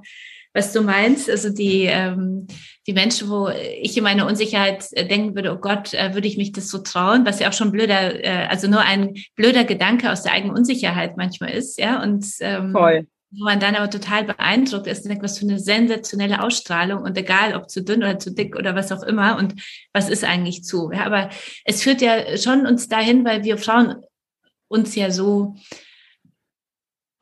Speaker 1: was du meinst. Also die, ähm, die Menschen, wo ich in meiner Unsicherheit äh, denken würde, oh Gott, äh, würde ich mich das so trauen, was ja auch schon blöder, äh, also nur ein blöder Gedanke aus der eigenen Unsicherheit manchmal ist, ja. Und ähm, Voll. wo man dann aber total beeindruckt ist und denkt, was für eine sensationelle Ausstrahlung und egal, ob zu dünn oder zu dick oder was auch immer und was ist eigentlich zu. Ja, aber es führt ja schon uns dahin, weil wir Frauen uns ja so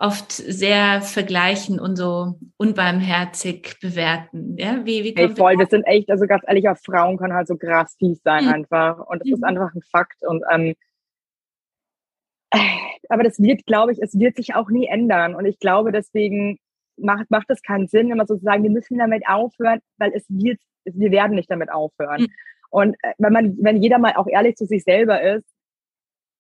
Speaker 1: oft sehr vergleichen und so unbarmherzig bewerten. Ja,
Speaker 2: wie, wie hey, voll, das sind echt, also ganz ehrlich, auch Frauen können halt so krass fies sein mhm. einfach. Und das mhm. ist einfach ein Fakt. Und ähm, aber das wird, glaube ich, es wird sich auch nie ändern. Und ich glaube, deswegen macht, macht es keinen Sinn, immer so zu sagen, wir müssen damit aufhören, weil es wird, wir werden nicht damit aufhören. Mhm. Und äh, wenn man, wenn jeder mal auch ehrlich zu sich selber ist,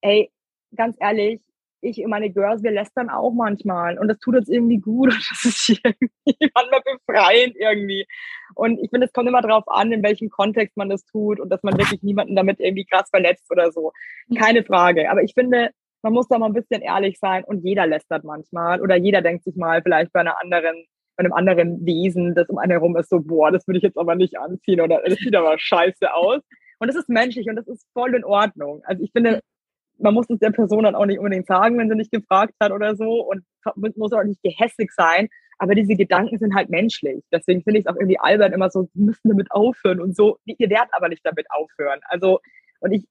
Speaker 2: ey, ganz ehrlich, ich und meine Girls, wir lästern auch manchmal und das tut uns irgendwie gut und das ist irgendwie manchmal befreiend irgendwie. Und ich finde, es kommt immer darauf an, in welchem Kontext man das tut und dass man wirklich niemanden damit irgendwie krass verletzt oder so. Mhm. Keine Frage. Aber ich finde, man muss da mal ein bisschen ehrlich sein und jeder lästert manchmal oder jeder denkt sich mal vielleicht bei einer anderen bei einem anderen Wesen, das um einen herum ist, so, boah, das würde ich jetzt aber nicht anziehen oder das sieht aber scheiße aus. Und das ist menschlich und das ist voll in Ordnung. Also ich finde, man muss es der Person dann auch nicht unbedingt sagen, wenn sie nicht gefragt hat oder so und muss auch nicht gehässig sein. Aber diese Gedanken sind halt menschlich. Deswegen finde ich es auch irgendwie albern immer so, sie müssen damit aufhören und so. Ihr werdet aber nicht damit aufhören. Also, und ich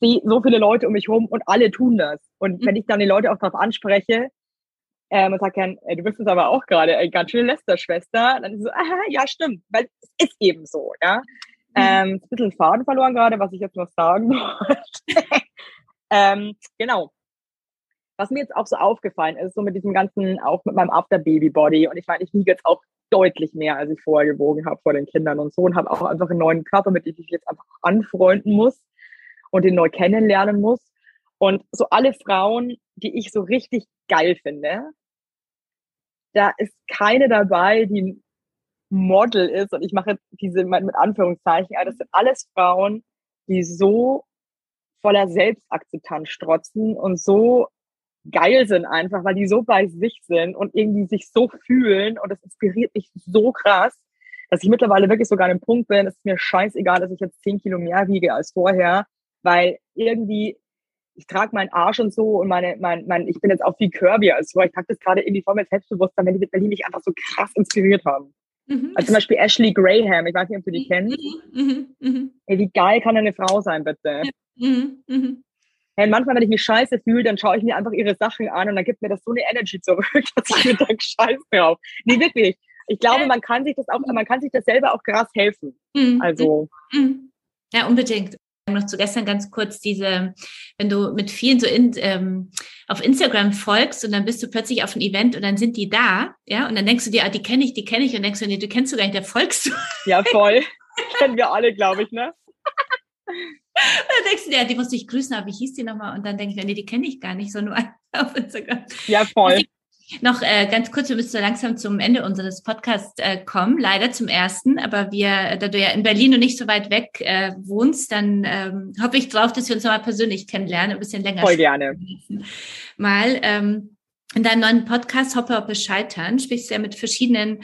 Speaker 2: sehe so viele Leute um mich herum und alle tun das. Und wenn mhm. ich dann die Leute auch darauf anspreche, ähm, und sage ey, du bist es aber auch gerade, ey, ganz schön Lästerschwester, dann ist so, aha, ja, stimmt, weil es ist eben so, ja. Mhm. Ähm, ein bisschen Faden verloren gerade, was ich jetzt noch sagen wollte. Ähm, genau. Was mir jetzt auch so aufgefallen ist, so mit diesem ganzen, auch mit meinem After-Baby-Body, und ich meine, ich wiege jetzt auch deutlich mehr, als ich vorher gewogen habe vor den Kindern und so und habe auch einfach einen neuen Körper, mit dem ich jetzt einfach anfreunden muss und den neu kennenlernen muss. Und so alle Frauen, die ich so richtig geil finde, da ist keine dabei, die Model ist. Und ich mache diese mit Anführungszeichen, das sind alles Frauen, die so voller Selbstakzeptanz strotzen und so geil sind einfach, weil die so bei sich sind und irgendwie sich so fühlen und das inspiriert mich so krass, dass ich mittlerweile wirklich sogar an dem Punkt bin, es ist mir scheißegal, dass ich jetzt zehn Kilo mehr wiege als vorher, weil irgendwie ich trage meinen Arsch und so und meine, mein, mein, ich bin jetzt auch viel curvier als vorher. Ich trage das gerade irgendwie voll mit Selbstbewusstsein, wenn die mit Berlin mich einfach so krass inspiriert haben. Mhm. Also zum Beispiel Ashley Graham, ich weiß nicht, ob du die mhm. kennst. Mhm. Mhm. Ey, wie geil kann eine Frau sein, bitte? Mhm. Mhm. Hey, manchmal, wenn ich mich scheiße fühle, dann schaue ich mir einfach ihre Sachen an und dann gibt mir das so eine Energy zurück, dass ich mir denke, scheiß drauf. Nee, wirklich. Ich glaube, man kann sich das auch, man kann sich das selber auch krass helfen. Also.
Speaker 1: Ja, unbedingt noch zu gestern ganz kurz diese, wenn du mit vielen so in, ähm, auf Instagram folgst und dann bist du plötzlich auf ein Event und dann sind die da, ja, und dann denkst du dir, ah, die kenne ich, die kenne ich und denkst du, nee, du kennst du gar nicht, der folgst du.
Speaker 2: Ja, voll. Kennen wir alle, glaube ich, ne?
Speaker 1: Dann denkst du ja, die musste ich grüßen, aber wie hieß die nochmal? Und dann denke ich nee, die kenne ich gar nicht, so nur auf Instagram.
Speaker 2: Ja, voll.
Speaker 1: Noch äh, ganz kurz, wir müssen so langsam zum Ende unseres Podcasts äh, kommen, leider zum ersten. Aber wir, da du ja in Berlin und nicht so weit weg äh, wohnst, dann ähm, hoffe ich drauf, dass wir uns nochmal persönlich kennenlernen, ein bisschen länger.
Speaker 2: Voll gerne.
Speaker 1: Mal ähm, in deinem neuen Podcast Hoppe Hoppe Scheitern sprichst du ja mit verschiedenen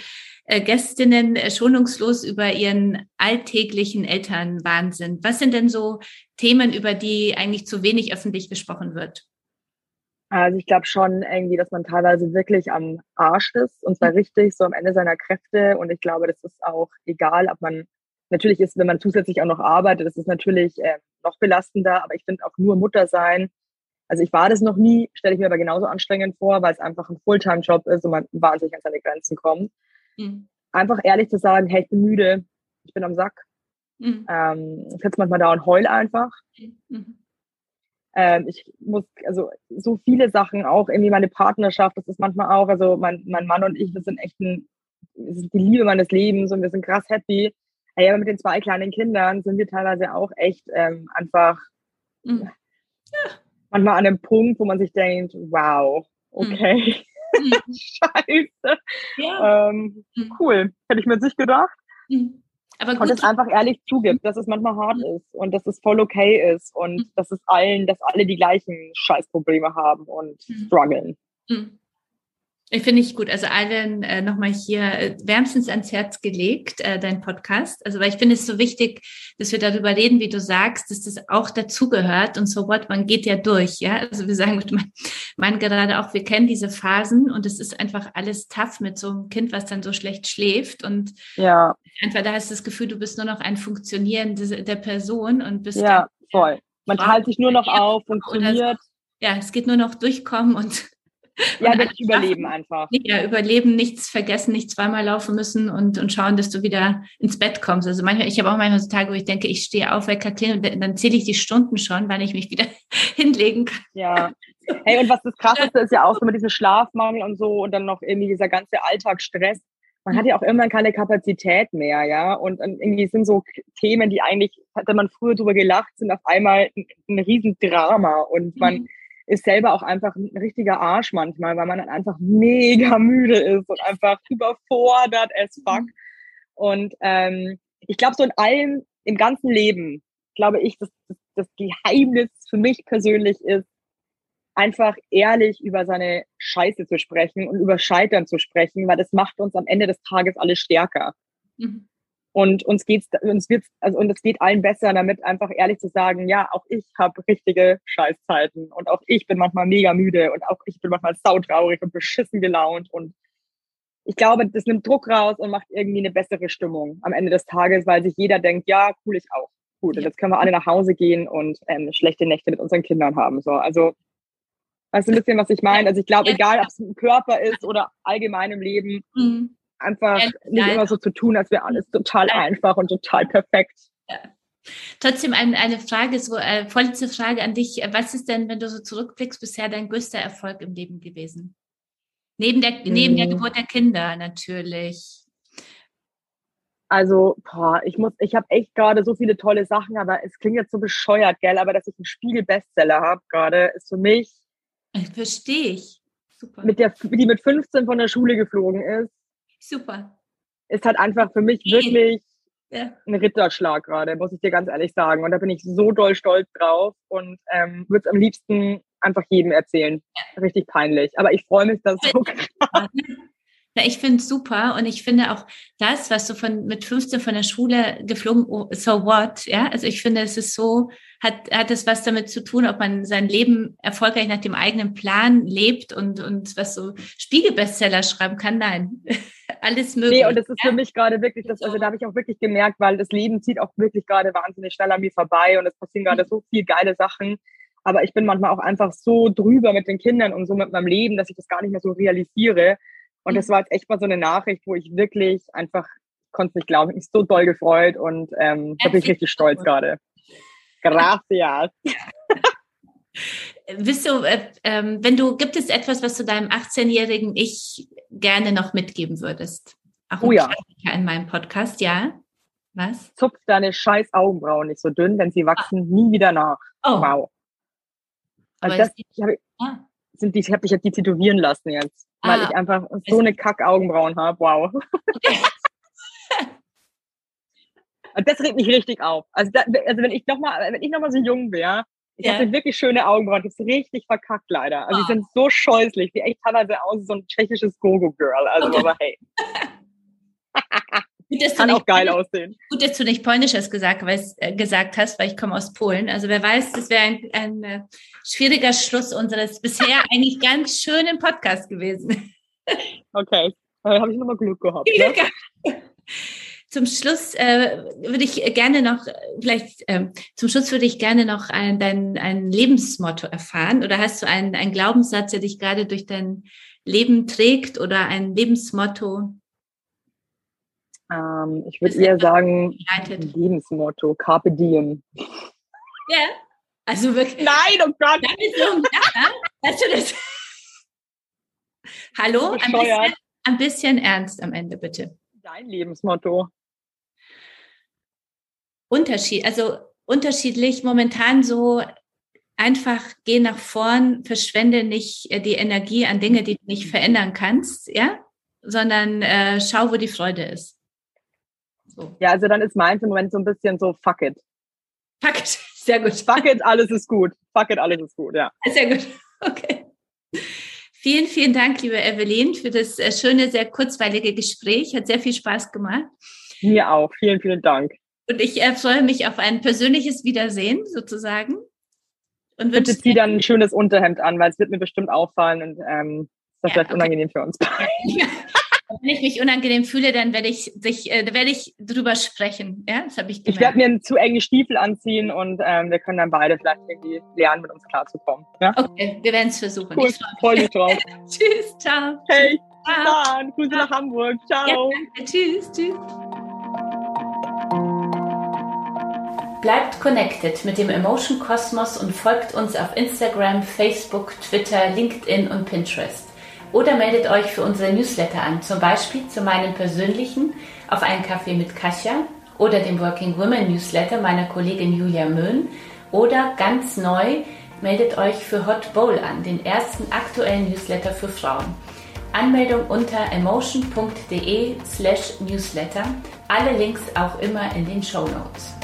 Speaker 1: Gästinnen äh, schonungslos über ihren alltäglichen Elternwahnsinn. Was sind denn so Themen, über die eigentlich zu wenig öffentlich gesprochen wird?
Speaker 2: Also ich glaube schon irgendwie, dass man teilweise wirklich am Arsch ist und zwar richtig so am Ende seiner Kräfte. Und ich glaube, das ist auch egal, ob man natürlich ist, wenn man zusätzlich auch noch arbeitet, das ist natürlich äh, noch belastender. Aber ich finde auch nur Mutter sein. Also ich war das noch nie, stelle ich mir aber genauso anstrengend vor, weil es einfach ein Fulltime-Job ist und man wahnsinnig an seine Grenzen kommt. Mhm. Einfach ehrlich zu sagen, hey, ich bin müde, ich bin am Sack. Mhm. Ähm, ich sitze manchmal da und heul einfach. Mhm. Ähm, ich muss, also so viele Sachen auch, irgendwie meine Partnerschaft, das ist manchmal auch, also mein, mein Mann und ich, wir sind echt ein, das ist die Liebe meines Lebens und wir sind krass happy. Hey, aber mit den zwei kleinen Kindern sind wir teilweise auch echt ähm, einfach mhm. ja. manchmal an einem Punkt, wo man sich denkt, wow, okay. Mhm. Scheiße. Ja. Ähm, mhm. Cool. Hätte ich mir jetzt nicht gedacht. Mhm. Aber gut. Und es einfach ehrlich zugibt, dass es manchmal hart mhm. ist und dass es voll okay ist und mhm. dass es allen, dass alle die gleichen Scheißprobleme haben und mhm. strugglen. Mhm.
Speaker 1: Ich finde ich gut. Also allen äh, nochmal hier äh, wärmstens ans Herz gelegt, äh, dein Podcast. Also weil ich finde es so wichtig, dass wir darüber reden, wie du sagst, dass das auch dazugehört und so what, man geht ja durch, ja. Also wir sagen mit meinem Mann gerade auch, wir kennen diese Phasen und es ist einfach alles tough mit so einem Kind, was dann so schlecht schläft und
Speaker 2: ja.
Speaker 1: einfach da hast du das Gefühl, du bist nur noch ein Funktionieren der Person und bist
Speaker 2: ja voll. Man teilt sich nur noch auf, funktioniert.
Speaker 1: So. Ja, es geht nur noch durchkommen und
Speaker 2: Ja, das Überleben einfach.
Speaker 1: Ja, überleben, nichts vergessen, nicht zweimal laufen müssen und, und schauen, dass du wieder ins Bett kommst. Also manchmal, ich habe auch manchmal so Tage, wo ich denke, ich stehe auf, Wecker klingelt und dann zähle ich die Stunden schon, wann ich mich wieder hinlegen kann.
Speaker 2: Ja. Hey, und was das Krasseste ist ja auch so mit diesem Schlafmangel und so und dann noch irgendwie dieser ganze Alltagsstress. Man hat ja auch irgendwann keine Kapazität mehr, ja. Und irgendwie sind so Themen, die eigentlich, hätte man früher drüber gelacht, sind auf einmal ein, ein Riesendrama und man mhm ist selber auch einfach ein richtiger Arsch manchmal, weil man dann einfach mega müde ist und einfach überfordert as fuck. Mhm. Und ähm, ich glaube, so in allem, im ganzen Leben, glaube ich, dass, dass das Geheimnis für mich persönlich ist, einfach ehrlich über seine Scheiße zu sprechen und über Scheitern zu sprechen, weil das macht uns am Ende des Tages alle stärker. Mhm. Und uns geht's, uns wird's, also und es geht allen besser, damit einfach ehrlich zu sagen, ja, auch ich habe richtige Scheißzeiten und auch ich bin manchmal mega müde und auch ich bin manchmal sautraurig und beschissen gelaunt und ich glaube, das nimmt Druck raus und macht irgendwie eine bessere Stimmung am Ende des Tages, weil sich jeder denkt, ja, cool, ich auch. Gut, und jetzt können wir alle nach Hause gehen und ähm, schlechte Nächte mit unseren Kindern haben. So, also weißt du ein bisschen, was ich meine? Also ich glaube, egal, ob es ein Körper ist oder allgemein im Leben, mhm einfach ja, nicht immer so zu tun, als wäre alles total einfach und total perfekt. Ja.
Speaker 1: Trotzdem eine, eine Frage, so äh, vorletzte Frage an dich. Was ist denn, wenn du so zurückblickst, bisher dein größter Erfolg im Leben gewesen? Neben der, mhm. neben der hm. Geburt der Kinder natürlich.
Speaker 2: Also, boah, ich muss, ich habe echt gerade so viele tolle Sachen, aber es klingt jetzt so bescheuert, gell? Aber dass ich einen Spiegel-Bestseller habe gerade, ist für mich.
Speaker 1: Verstehe ich.
Speaker 2: Super. Mit der, die mit 15 von der Schule geflogen ist,
Speaker 1: Super.
Speaker 2: Ist halt einfach für mich wirklich ja. ein Ritterschlag gerade, muss ich dir ganz ehrlich sagen. Und da bin ich so doll stolz drauf und ähm, würde es am liebsten einfach jedem erzählen. Richtig peinlich. Aber ich freue mich, dass so krass.
Speaker 1: Ja, ich finde es super und ich finde auch das, was du von mit 15 von der Schule geflogen, oh, so what, ja, also ich finde, es ist so, hat hat es was damit zu tun, ob man sein Leben erfolgreich nach dem eigenen Plan lebt und und was so Spiegelbestseller schreiben kann, nein, alles möglich.
Speaker 2: Nee, und das ist ja? für mich gerade wirklich, das, also da habe ich auch wirklich gemerkt, weil das Leben zieht auch wirklich gerade wahnsinnig schnell an mir vorbei und es passieren gerade mhm. so viel geile Sachen. Aber ich bin manchmal auch einfach so drüber mit den Kindern und so mit meinem Leben, dass ich das gar nicht mehr so realisiere. Und das war jetzt echt mal so eine Nachricht, wo ich wirklich einfach konnte es nicht glauben, ich mich so doll gefreut und ähm, da bin ich richtig stolz gerade. Gracias.
Speaker 1: Bist du, äh, äh, wenn du, gibt es etwas, was du deinem 18-jährigen Ich gerne noch mitgeben würdest?
Speaker 2: Auch oh ja.
Speaker 1: in meinem Podcast, ja. Was?
Speaker 2: Zupf deine scheiß Augenbrauen nicht so dünn, denn sie wachsen ah. nie wieder nach. Oh. Wow. Also das, ich ah. Sind die, ich habe dich jetzt die tätowieren lassen jetzt weil ah, ich einfach so eine Kack-Augenbrauen habe. Wow. Okay. Und das regt mich richtig auf. Also, da, also wenn ich nochmal, wenn ich noch mal so jung wäre, ich ja. hatte wirklich schöne Augenbrauen. Ich habe richtig verkackt leider. Also oh. die sind so scheußlich, wie echt teilweise aus so ein tschechisches Gogo-Girl. Also okay. aber hey.
Speaker 1: Gut, dass Kann auch geil aussehen. Gut, dass du nicht Polnisches gesagt, äh, gesagt hast, weil ich komme aus Polen. Also wer weiß, das wäre ein, ein äh, schwieriger Schluss unseres bisher eigentlich ganz schönen Podcasts gewesen.
Speaker 2: Okay, da habe ich nochmal Glück gehabt. Ne?
Speaker 1: Zum Schluss äh, würde ich gerne noch, vielleicht äh, zum Schluss würde ich gerne noch ein, dein ein Lebensmotto erfahren. Oder hast du einen, einen Glaubenssatz, der dich gerade durch dein Leben trägt oder ein Lebensmotto,
Speaker 2: ähm, ich würde eher sagen, Lebensmotto, Carpe Diem.
Speaker 1: Ja, also wirklich.
Speaker 2: Nein, oh Gott.
Speaker 1: Hast du das? Hallo? Ein bisschen, ein bisschen ernst am Ende, bitte.
Speaker 2: Dein Lebensmotto.
Speaker 1: Unterschied, also unterschiedlich, momentan so einfach geh nach vorn, verschwende nicht äh, die Energie an Dinge, die du nicht verändern kannst, ja, sondern äh, schau, wo die Freude ist.
Speaker 2: So. Ja, also dann ist meins im Moment so ein bisschen so, fuck it.
Speaker 1: Fuck it, sehr gut.
Speaker 2: Fuck it, alles ist gut. Fuck it, alles ist gut, ja.
Speaker 1: Sehr gut, okay. Vielen, vielen Dank, liebe Evelyn, für das äh, schöne, sehr kurzweilige Gespräch. Hat sehr viel Spaß gemacht.
Speaker 2: Mir auch. Vielen, vielen Dank.
Speaker 1: Und ich äh, freue mich auf ein persönliches Wiedersehen sozusagen.
Speaker 2: Und Bitte zieh dann ein schönes Unterhemd an, weil es wird mir bestimmt auffallen und ähm, das ja, vielleicht okay. unangenehm für uns.
Speaker 4: Wenn ich mich unangenehm fühle, dann werde ich sich, äh, werde ich drüber sprechen. Ja, das habe ich
Speaker 2: gemerkt. Ich werde mir einen zu enge Stiefel anziehen und ähm, wir können dann beide vielleicht irgendwie lernen, mit uns klarzukommen. Ja?
Speaker 4: Okay, wir werden es versuchen.
Speaker 2: Cool, ich freue mich drauf.
Speaker 4: Tschüss, ciao.
Speaker 2: Hey, bis dann. Grüße nach Hamburg. Ciao. Ja,
Speaker 4: danke. Tschüss, tschüss.
Speaker 1: Bleibt connected mit dem Emotion Kosmos und folgt uns auf Instagram, Facebook, Twitter, LinkedIn und Pinterest. Oder meldet euch für unsere Newsletter an, zum Beispiel zu meinem persönlichen auf einen Kaffee mit Kasia oder dem Working Women Newsletter meiner Kollegin Julia Möhn oder ganz neu meldet euch für Hot Bowl an, den ersten aktuellen Newsletter für Frauen. Anmeldung unter emotion.de slash newsletter. Alle Links auch immer in den Show Notes.